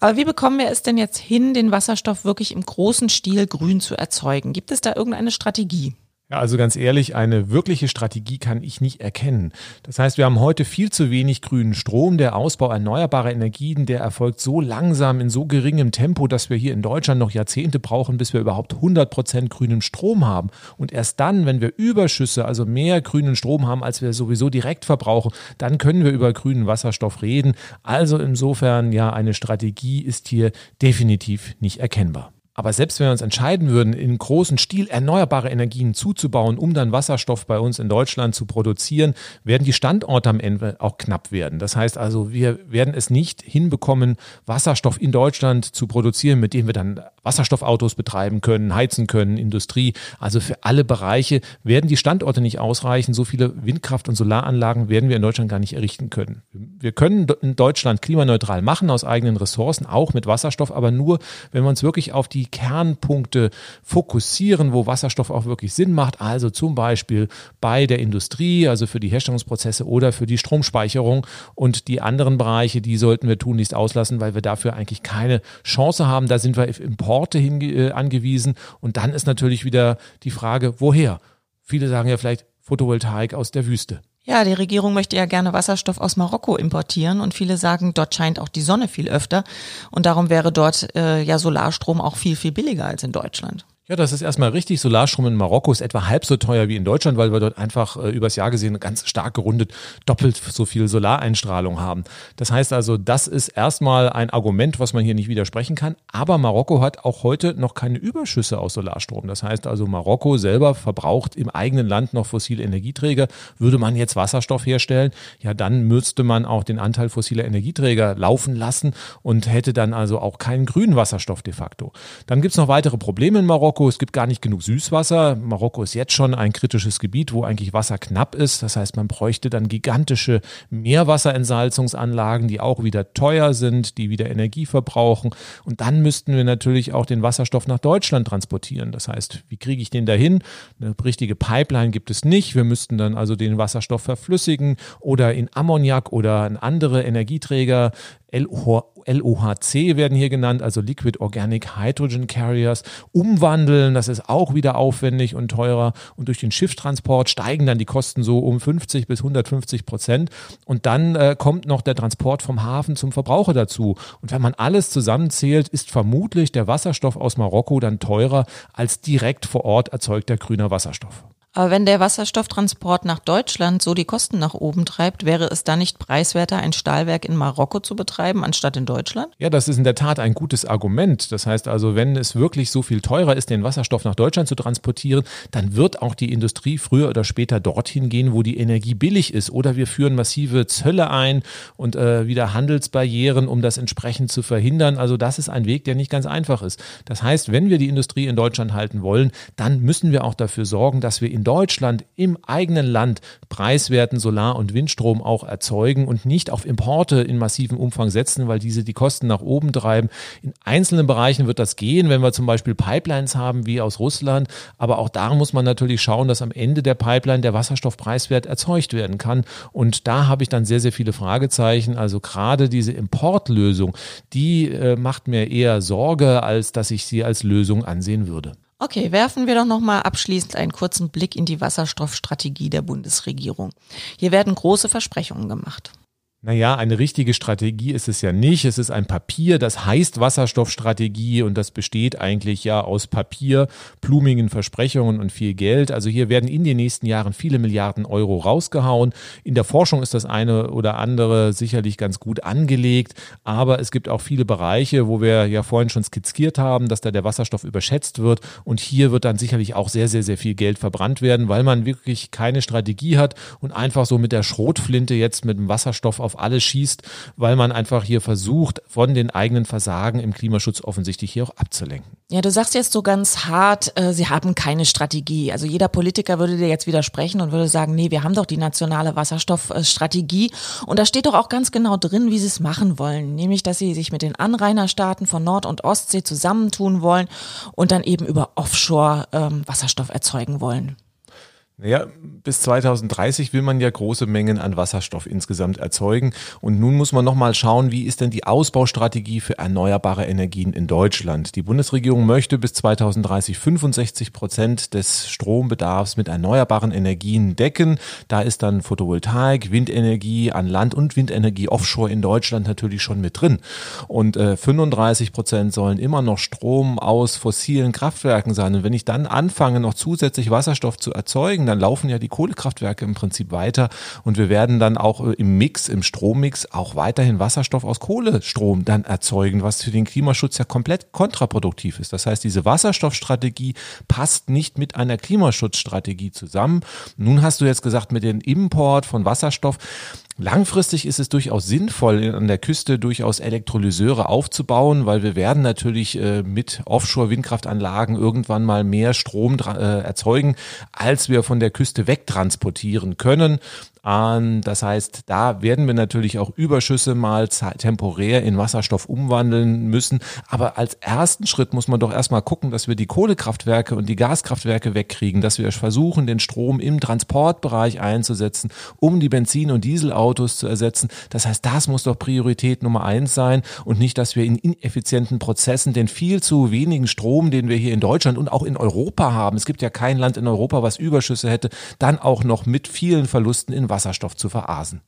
Aber wie bekommen wir es denn jetzt hin, den Wasserstoff wirklich im großen Stil grün zu erzeugen? Gibt es da irgendeine Strategie? Ja, also ganz ehrlich, eine wirkliche Strategie kann ich nicht erkennen. Das heißt, wir haben heute viel zu wenig grünen Strom. Der Ausbau erneuerbarer Energien, der erfolgt so langsam in so geringem Tempo, dass wir hier in Deutschland noch Jahrzehnte brauchen, bis wir überhaupt 100 Prozent grünen Strom haben. Und erst dann, wenn wir Überschüsse, also mehr grünen Strom haben, als wir sowieso direkt verbrauchen, dann können wir über grünen Wasserstoff reden. Also insofern, ja, eine Strategie ist hier definitiv nicht erkennbar. Aber selbst wenn wir uns entscheiden würden, in großen Stil erneuerbare Energien zuzubauen, um dann Wasserstoff bei uns in Deutschland zu produzieren, werden die Standorte am Ende auch knapp werden. Das heißt also, wir werden es nicht hinbekommen, Wasserstoff in Deutschland zu produzieren, mit dem wir dann Wasserstoffautos betreiben können, heizen können, Industrie. Also für alle Bereiche werden die Standorte nicht ausreichen. So viele Windkraft- und Solaranlagen werden wir in Deutschland gar nicht errichten können. Wir können in Deutschland klimaneutral machen aus eigenen Ressourcen, auch mit Wasserstoff, aber nur, wenn wir uns wirklich auf die Kernpunkte fokussieren, wo Wasserstoff auch wirklich Sinn macht. Also zum Beispiel bei der Industrie, also für die Herstellungsprozesse oder für die Stromspeicherung. Und die anderen Bereiche, die sollten wir tunlichst auslassen, weil wir dafür eigentlich keine Chance haben. Da sind wir Import Orte hin, äh, angewiesen. Und dann ist natürlich wieder die Frage, woher? Viele sagen ja vielleicht Photovoltaik aus der Wüste. Ja, die Regierung möchte ja gerne Wasserstoff aus Marokko importieren und viele sagen, dort scheint auch die Sonne viel öfter und darum wäre dort äh, ja Solarstrom auch viel, viel billiger als in Deutschland. Ja, das ist erstmal richtig. Solarstrom in Marokko ist etwa halb so teuer wie in Deutschland, weil wir dort einfach äh, übers Jahr gesehen ganz stark gerundet doppelt so viel Solareinstrahlung haben. Das heißt also, das ist erstmal ein Argument, was man hier nicht widersprechen kann. Aber Marokko hat auch heute noch keine Überschüsse aus Solarstrom. Das heißt also, Marokko selber verbraucht im eigenen Land noch fossile Energieträger. Würde man jetzt Wasserstoff herstellen, ja, dann müsste man auch den Anteil fossiler Energieträger laufen lassen und hätte dann also auch keinen grünen Wasserstoff de facto. Dann gibt's noch weitere Probleme in Marokko. Marokko, es gibt gar nicht genug Süßwasser. Marokko ist jetzt schon ein kritisches Gebiet, wo eigentlich Wasser knapp ist. Das heißt, man bräuchte dann gigantische Meerwasserentsalzungsanlagen, die auch wieder teuer sind, die wieder Energie verbrauchen. Und dann müssten wir natürlich auch den Wasserstoff nach Deutschland transportieren. Das heißt, wie kriege ich den dahin? Eine richtige Pipeline gibt es nicht. Wir müssten dann also den Wasserstoff verflüssigen oder in Ammoniak oder in andere Energieträger LOHC werden hier genannt, also Liquid Organic Hydrogen Carriers, umwandeln. Das ist auch wieder aufwendig und teurer. Und durch den Schifftransport steigen dann die Kosten so um 50 bis 150 Prozent. Und dann äh, kommt noch der Transport vom Hafen zum Verbraucher dazu. Und wenn man alles zusammenzählt, ist vermutlich der Wasserstoff aus Marokko dann teurer als direkt vor Ort erzeugter grüner Wasserstoff. Aber wenn der Wasserstofftransport nach Deutschland so die Kosten nach oben treibt, wäre es dann nicht preiswerter, ein Stahlwerk in Marokko zu betreiben, anstatt in Deutschland? Ja, das ist in der Tat ein gutes Argument. Das heißt also, wenn es wirklich so viel teurer ist, den Wasserstoff nach Deutschland zu transportieren, dann wird auch die Industrie früher oder später dorthin gehen, wo die Energie billig ist. Oder wir führen massive Zölle ein und äh, wieder Handelsbarrieren, um das entsprechend zu verhindern. Also das ist ein Weg, der nicht ganz einfach ist. Das heißt, wenn wir die Industrie in Deutschland halten wollen, dann müssen wir auch dafür sorgen, dass wir in Deutschland im eigenen Land preiswerten Solar- und Windstrom auch erzeugen und nicht auf Importe in massivem Umfang setzen, weil diese die Kosten nach oben treiben. In einzelnen Bereichen wird das gehen, wenn wir zum Beispiel Pipelines haben wie aus Russland. Aber auch da muss man natürlich schauen, dass am Ende der Pipeline der Wasserstoff preiswert erzeugt werden kann. Und da habe ich dann sehr, sehr viele Fragezeichen. Also gerade diese Importlösung, die äh, macht mir eher Sorge, als dass ich sie als Lösung ansehen würde. Okay, werfen wir doch nochmal abschließend einen kurzen Blick in die Wasserstoffstrategie der Bundesregierung. Hier werden große Versprechungen gemacht. Naja, eine richtige Strategie ist es ja nicht. Es ist ein Papier, das heißt Wasserstoffstrategie und das besteht eigentlich ja aus Papier, blumigen Versprechungen und viel Geld. Also hier werden in den nächsten Jahren viele Milliarden Euro rausgehauen. In der Forschung ist das eine oder andere sicherlich ganz gut angelegt, aber es gibt auch viele Bereiche, wo wir ja vorhin schon skizziert haben, dass da der Wasserstoff überschätzt wird und hier wird dann sicherlich auch sehr, sehr, sehr viel Geld verbrannt werden, weil man wirklich keine Strategie hat und einfach so mit der Schrotflinte jetzt mit dem Wasserstoff auf alles schießt, weil man einfach hier versucht, von den eigenen Versagen im Klimaschutz offensichtlich hier auch abzulenken. Ja, du sagst jetzt so ganz hart, äh, sie haben keine Strategie. Also jeder Politiker würde dir jetzt widersprechen und würde sagen, nee, wir haben doch die nationale Wasserstoffstrategie. Und da steht doch auch ganz genau drin, wie sie es machen wollen. Nämlich, dass sie sich mit den Anrainerstaaten von Nord- und Ostsee zusammentun wollen und dann eben über Offshore ähm, Wasserstoff erzeugen wollen. Naja, bis 2030 will man ja große Mengen an Wasserstoff insgesamt erzeugen. Und nun muss man nochmal schauen, wie ist denn die Ausbaustrategie für erneuerbare Energien in Deutschland? Die Bundesregierung möchte bis 2030 65 Prozent des Strombedarfs mit erneuerbaren Energien decken. Da ist dann Photovoltaik, Windenergie an Land und Windenergie offshore in Deutschland natürlich schon mit drin. Und äh, 35 Prozent sollen immer noch Strom aus fossilen Kraftwerken sein. Und wenn ich dann anfange, noch zusätzlich Wasserstoff zu erzeugen, dann laufen ja die Kohlekraftwerke im Prinzip weiter und wir werden dann auch äh, im Mix, im Strommix auch weiterhin Wasserstoff aus Kohlestrom dann erzeugen, was für den Klimaschutz ja komplett kontraproduktiv ist. Das heißt, diese Wasserstoffstrategie passt nicht mit einer Klimaschutzstrategie zusammen. Nun hast du jetzt gesagt, mit dem Import von Wasserstoff, Langfristig ist es durchaus sinnvoll, an der Küste durchaus Elektrolyseure aufzubauen, weil wir werden natürlich äh, mit Offshore-Windkraftanlagen irgendwann mal mehr Strom äh, erzeugen, als wir von der Küste wegtransportieren können. Das heißt, da werden wir natürlich auch Überschüsse mal temporär in Wasserstoff umwandeln müssen. Aber als ersten Schritt muss man doch erstmal gucken, dass wir die Kohlekraftwerke und die Gaskraftwerke wegkriegen, dass wir versuchen, den Strom im Transportbereich einzusetzen, um die Benzin- und Dieselautos zu ersetzen. Das heißt, das muss doch Priorität Nummer eins sein und nicht, dass wir in ineffizienten Prozessen den viel zu wenigen Strom, den wir hier in Deutschland und auch in Europa haben, es gibt ja kein Land in Europa, was Überschüsse hätte, dann auch noch mit vielen Verlusten in Wasserstoff Wasserstoff zu verasen.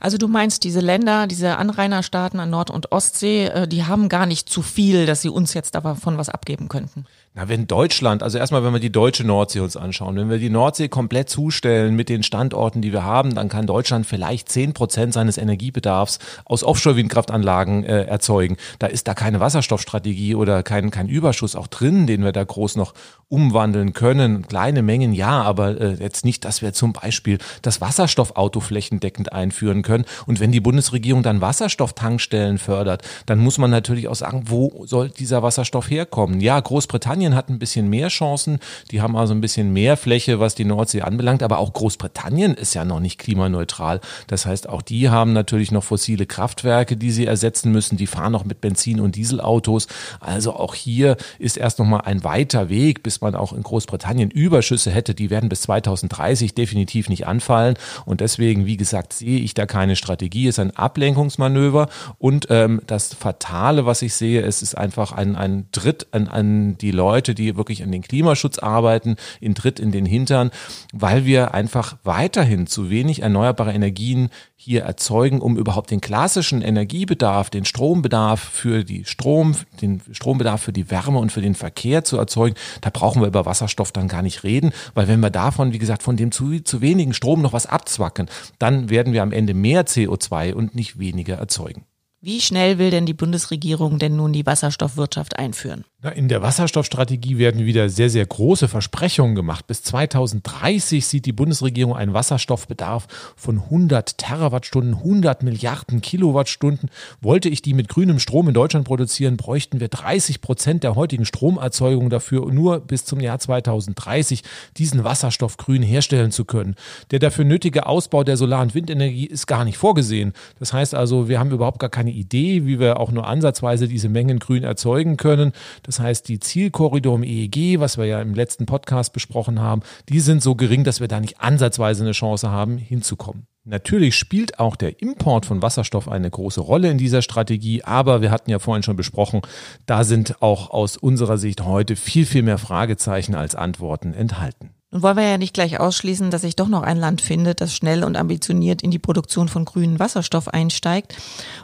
Also du meinst, diese Länder, diese Anrainerstaaten an Nord- und Ostsee, äh, die haben gar nicht zu viel, dass sie uns jetzt davon was abgeben könnten? Na, wenn Deutschland, also erstmal, wenn wir die deutsche Nordsee uns anschauen, wenn wir die Nordsee komplett zustellen mit den Standorten, die wir haben, dann kann Deutschland vielleicht zehn Prozent seines Energiebedarfs aus Offshore-Windkraftanlagen äh, erzeugen. Da ist da keine Wasserstoffstrategie oder kein, kein Überschuss auch drin, den wir da groß noch umwandeln können. Kleine Mengen ja, aber äh, jetzt nicht, dass wir zum Beispiel das Wasserstoffauto flächendeckend einführen können. Und wenn die Bundesregierung dann Wasserstofftankstellen fördert, dann muss man natürlich auch sagen, wo soll dieser Wasserstoff herkommen? Ja, Großbritannien Großbritannien hat ein bisschen mehr Chancen. Die haben also ein bisschen mehr Fläche, was die Nordsee anbelangt. Aber auch Großbritannien ist ja noch nicht klimaneutral. Das heißt, auch die haben natürlich noch fossile Kraftwerke, die sie ersetzen müssen. Die fahren noch mit Benzin- und Dieselautos. Also auch hier ist erst noch mal ein weiter Weg, bis man auch in Großbritannien Überschüsse hätte. Die werden bis 2030 definitiv nicht anfallen. Und deswegen, wie gesagt, sehe ich da keine Strategie, es ist ein Ablenkungsmanöver und ähm, das Fatale, was ich sehe, es ist einfach ein, ein Tritt an, an die Leute, die wirklich an den Klimaschutz arbeiten, in Tritt in den Hintern, weil wir einfach weiterhin zu wenig erneuerbare Energien hier erzeugen, um überhaupt den klassischen Energiebedarf, den Strombedarf für die Strom, den Strombedarf für die Wärme und für den Verkehr zu erzeugen. Da brauchen wir über Wasserstoff dann gar nicht reden, weil wenn wir davon, wie gesagt, von dem zu, zu wenigen Strom noch was abzwacken, dann werden wir am Ende mehr CO2 und nicht weniger erzeugen. Wie schnell will denn die Bundesregierung denn nun die Wasserstoffwirtschaft einführen? In der Wasserstoffstrategie werden wieder sehr, sehr große Versprechungen gemacht. Bis 2030 sieht die Bundesregierung einen Wasserstoffbedarf von 100 Terawattstunden, 100 Milliarden Kilowattstunden. Wollte ich die mit grünem Strom in Deutschland produzieren, bräuchten wir 30 Prozent der heutigen Stromerzeugung dafür, nur bis zum Jahr 2030 diesen Wasserstoff grün herstellen zu können. Der dafür nötige Ausbau der Solar- und Windenergie ist gar nicht vorgesehen. Das heißt also, wir haben überhaupt gar keine Idee, wie wir auch nur ansatzweise diese Mengen grün erzeugen können. Das heißt, die Zielkorridor im EEG, was wir ja im letzten Podcast besprochen haben, die sind so gering, dass wir da nicht ansatzweise eine Chance haben, hinzukommen. Natürlich spielt auch der Import von Wasserstoff eine große Rolle in dieser Strategie, aber wir hatten ja vorhin schon besprochen, da sind auch aus unserer Sicht heute viel, viel mehr Fragezeichen als Antworten enthalten. Nun wollen wir ja nicht gleich ausschließen, dass sich doch noch ein Land findet, das schnell und ambitioniert in die Produktion von grünen Wasserstoff einsteigt.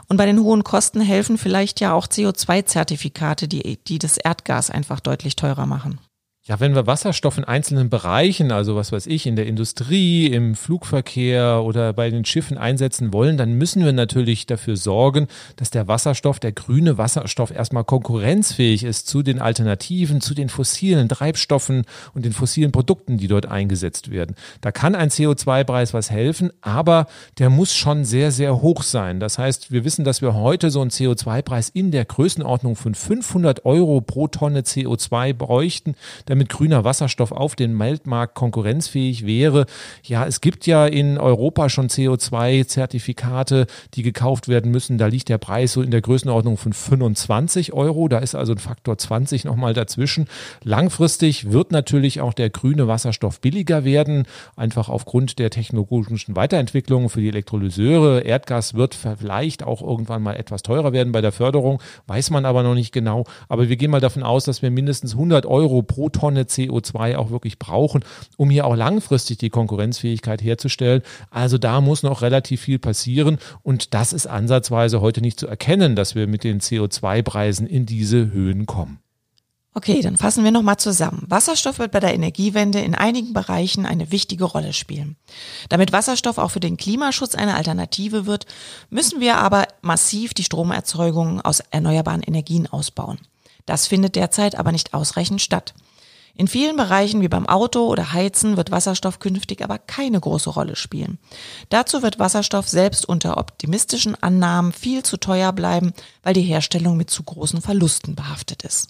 Und bei den hohen Kosten helfen vielleicht ja auch CO2-Zertifikate, die, die das Erdgas einfach deutlich teurer machen. Ja, wenn wir Wasserstoff in einzelnen Bereichen, also was weiß ich, in der Industrie, im Flugverkehr oder bei den Schiffen einsetzen wollen, dann müssen wir natürlich dafür sorgen, dass der Wasserstoff, der grüne Wasserstoff erstmal konkurrenzfähig ist zu den Alternativen, zu den fossilen Treibstoffen und den fossilen Produkten, die dort eingesetzt werden. Da kann ein CO2-Preis was helfen, aber der muss schon sehr, sehr hoch sein. Das heißt, wir wissen, dass wir heute so einen CO2-Preis in der Größenordnung von 500 Euro pro Tonne CO2 bräuchten, damit grüner Wasserstoff auf den Weltmarkt konkurrenzfähig wäre. Ja, es gibt ja in Europa schon CO2-Zertifikate, die gekauft werden müssen. Da liegt der Preis so in der Größenordnung von 25 Euro. Da ist also ein Faktor 20 nochmal dazwischen. Langfristig wird natürlich auch der grüne Wasserstoff billiger werden, einfach aufgrund der technologischen Weiterentwicklung für die Elektrolyseure. Erdgas wird vielleicht auch irgendwann mal etwas teurer werden bei der Förderung, weiß man aber noch nicht genau. Aber wir gehen mal davon aus, dass wir mindestens 100 Euro pro Tonne Tonne CO2 auch wirklich brauchen, um hier auch langfristig die Konkurrenzfähigkeit herzustellen. Also da muss noch relativ viel passieren und das ist ansatzweise heute nicht zu erkennen, dass wir mit den CO2-Preisen in diese Höhen kommen. Okay, dann fassen wir nochmal zusammen. Wasserstoff wird bei der Energiewende in einigen Bereichen eine wichtige Rolle spielen. Damit Wasserstoff auch für den Klimaschutz eine Alternative wird, müssen wir aber massiv die Stromerzeugung aus erneuerbaren Energien ausbauen. Das findet derzeit aber nicht ausreichend statt. In vielen Bereichen wie beim Auto oder Heizen wird Wasserstoff künftig aber keine große Rolle spielen. Dazu wird Wasserstoff selbst unter optimistischen Annahmen viel zu teuer bleiben, weil die Herstellung mit zu großen Verlusten behaftet ist.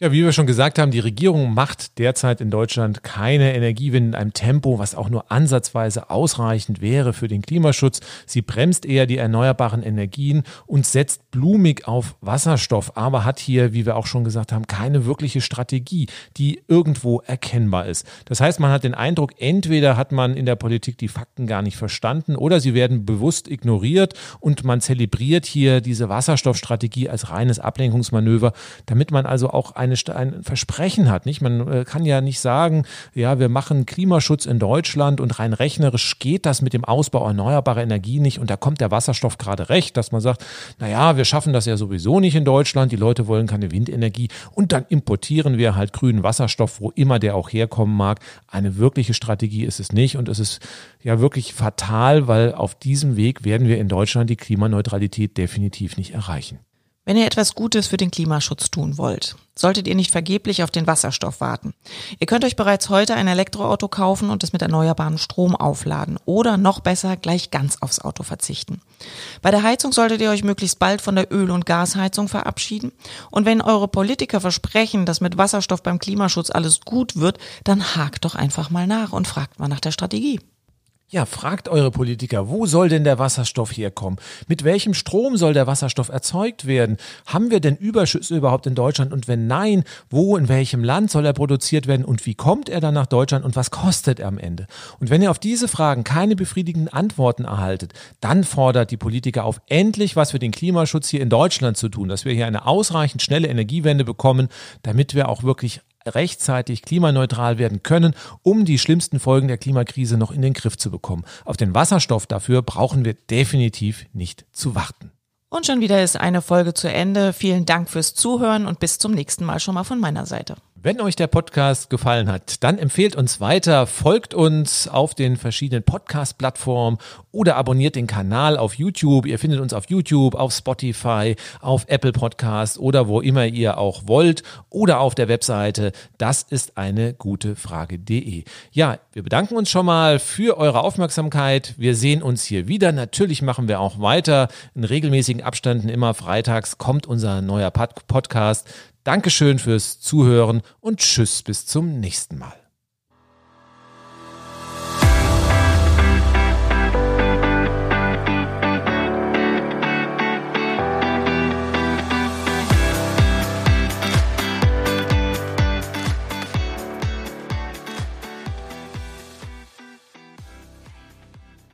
Ja, wie wir schon gesagt haben, die Regierung macht derzeit in Deutschland keine Energiewende in einem Tempo, was auch nur ansatzweise ausreichend wäre für den Klimaschutz. Sie bremst eher die erneuerbaren Energien und setzt blumig auf Wasserstoff, aber hat hier, wie wir auch schon gesagt haben, keine wirkliche Strategie, die irgendwo erkennbar ist. Das heißt, man hat den Eindruck, entweder hat man in der Politik die Fakten gar nicht verstanden oder sie werden bewusst ignoriert und man zelebriert hier diese Wasserstoffstrategie als reines Ablenkungsmanöver, damit man also auch eine, ein Versprechen hat. Nicht? Man äh, kann ja nicht sagen, ja, wir machen Klimaschutz in Deutschland und rein rechnerisch geht das mit dem Ausbau erneuerbarer Energie nicht und da kommt der Wasserstoff gerade recht, dass man sagt, naja, wir schaffen das ja sowieso nicht in Deutschland, die Leute wollen keine Windenergie und dann importieren wir halt grünen Wasserstoff, wo immer der auch herkommen mag. Eine wirkliche Strategie ist es nicht und es ist ja wirklich fatal, weil auf diesem Weg werden wir in Deutschland die Klimaneutralität definitiv nicht erreichen. Wenn ihr etwas Gutes für den Klimaschutz tun wollt, solltet ihr nicht vergeblich auf den Wasserstoff warten. Ihr könnt euch bereits heute ein Elektroauto kaufen und es mit erneuerbarem Strom aufladen oder noch besser gleich ganz aufs Auto verzichten. Bei der Heizung solltet ihr euch möglichst bald von der Öl- und Gasheizung verabschieden und wenn eure Politiker versprechen, dass mit Wasserstoff beim Klimaschutz alles gut wird, dann hakt doch einfach mal nach und fragt mal nach der Strategie. Ja, fragt eure Politiker, wo soll denn der Wasserstoff herkommen? Mit welchem Strom soll der Wasserstoff erzeugt werden? Haben wir denn Überschüsse überhaupt in Deutschland? Und wenn nein, wo, in welchem Land soll er produziert werden? Und wie kommt er dann nach Deutschland? Und was kostet er am Ende? Und wenn ihr auf diese Fragen keine befriedigenden Antworten erhaltet, dann fordert die Politiker auf, endlich was für den Klimaschutz hier in Deutschland zu tun, dass wir hier eine ausreichend schnelle Energiewende bekommen, damit wir auch wirklich rechtzeitig klimaneutral werden können, um die schlimmsten Folgen der Klimakrise noch in den Griff zu bekommen. Auf den Wasserstoff dafür brauchen wir definitiv nicht zu warten. Und schon wieder ist eine Folge zu Ende. Vielen Dank fürs Zuhören und bis zum nächsten Mal schon mal von meiner Seite. Wenn euch der Podcast gefallen hat, dann empfehlt uns weiter, folgt uns auf den verschiedenen Podcast-Plattformen oder abonniert den Kanal auf YouTube. Ihr findet uns auf YouTube, auf Spotify, auf Apple Podcast oder wo immer ihr auch wollt oder auf der Webseite. Das ist eine gute Frage.de. Ja, wir bedanken uns schon mal für eure Aufmerksamkeit. Wir sehen uns hier wieder. Natürlich machen wir auch weiter in regelmäßigen Abständen. Immer freitags kommt unser neuer Podcast. Dankeschön fürs Zuhören und tschüss bis zum nächsten Mal.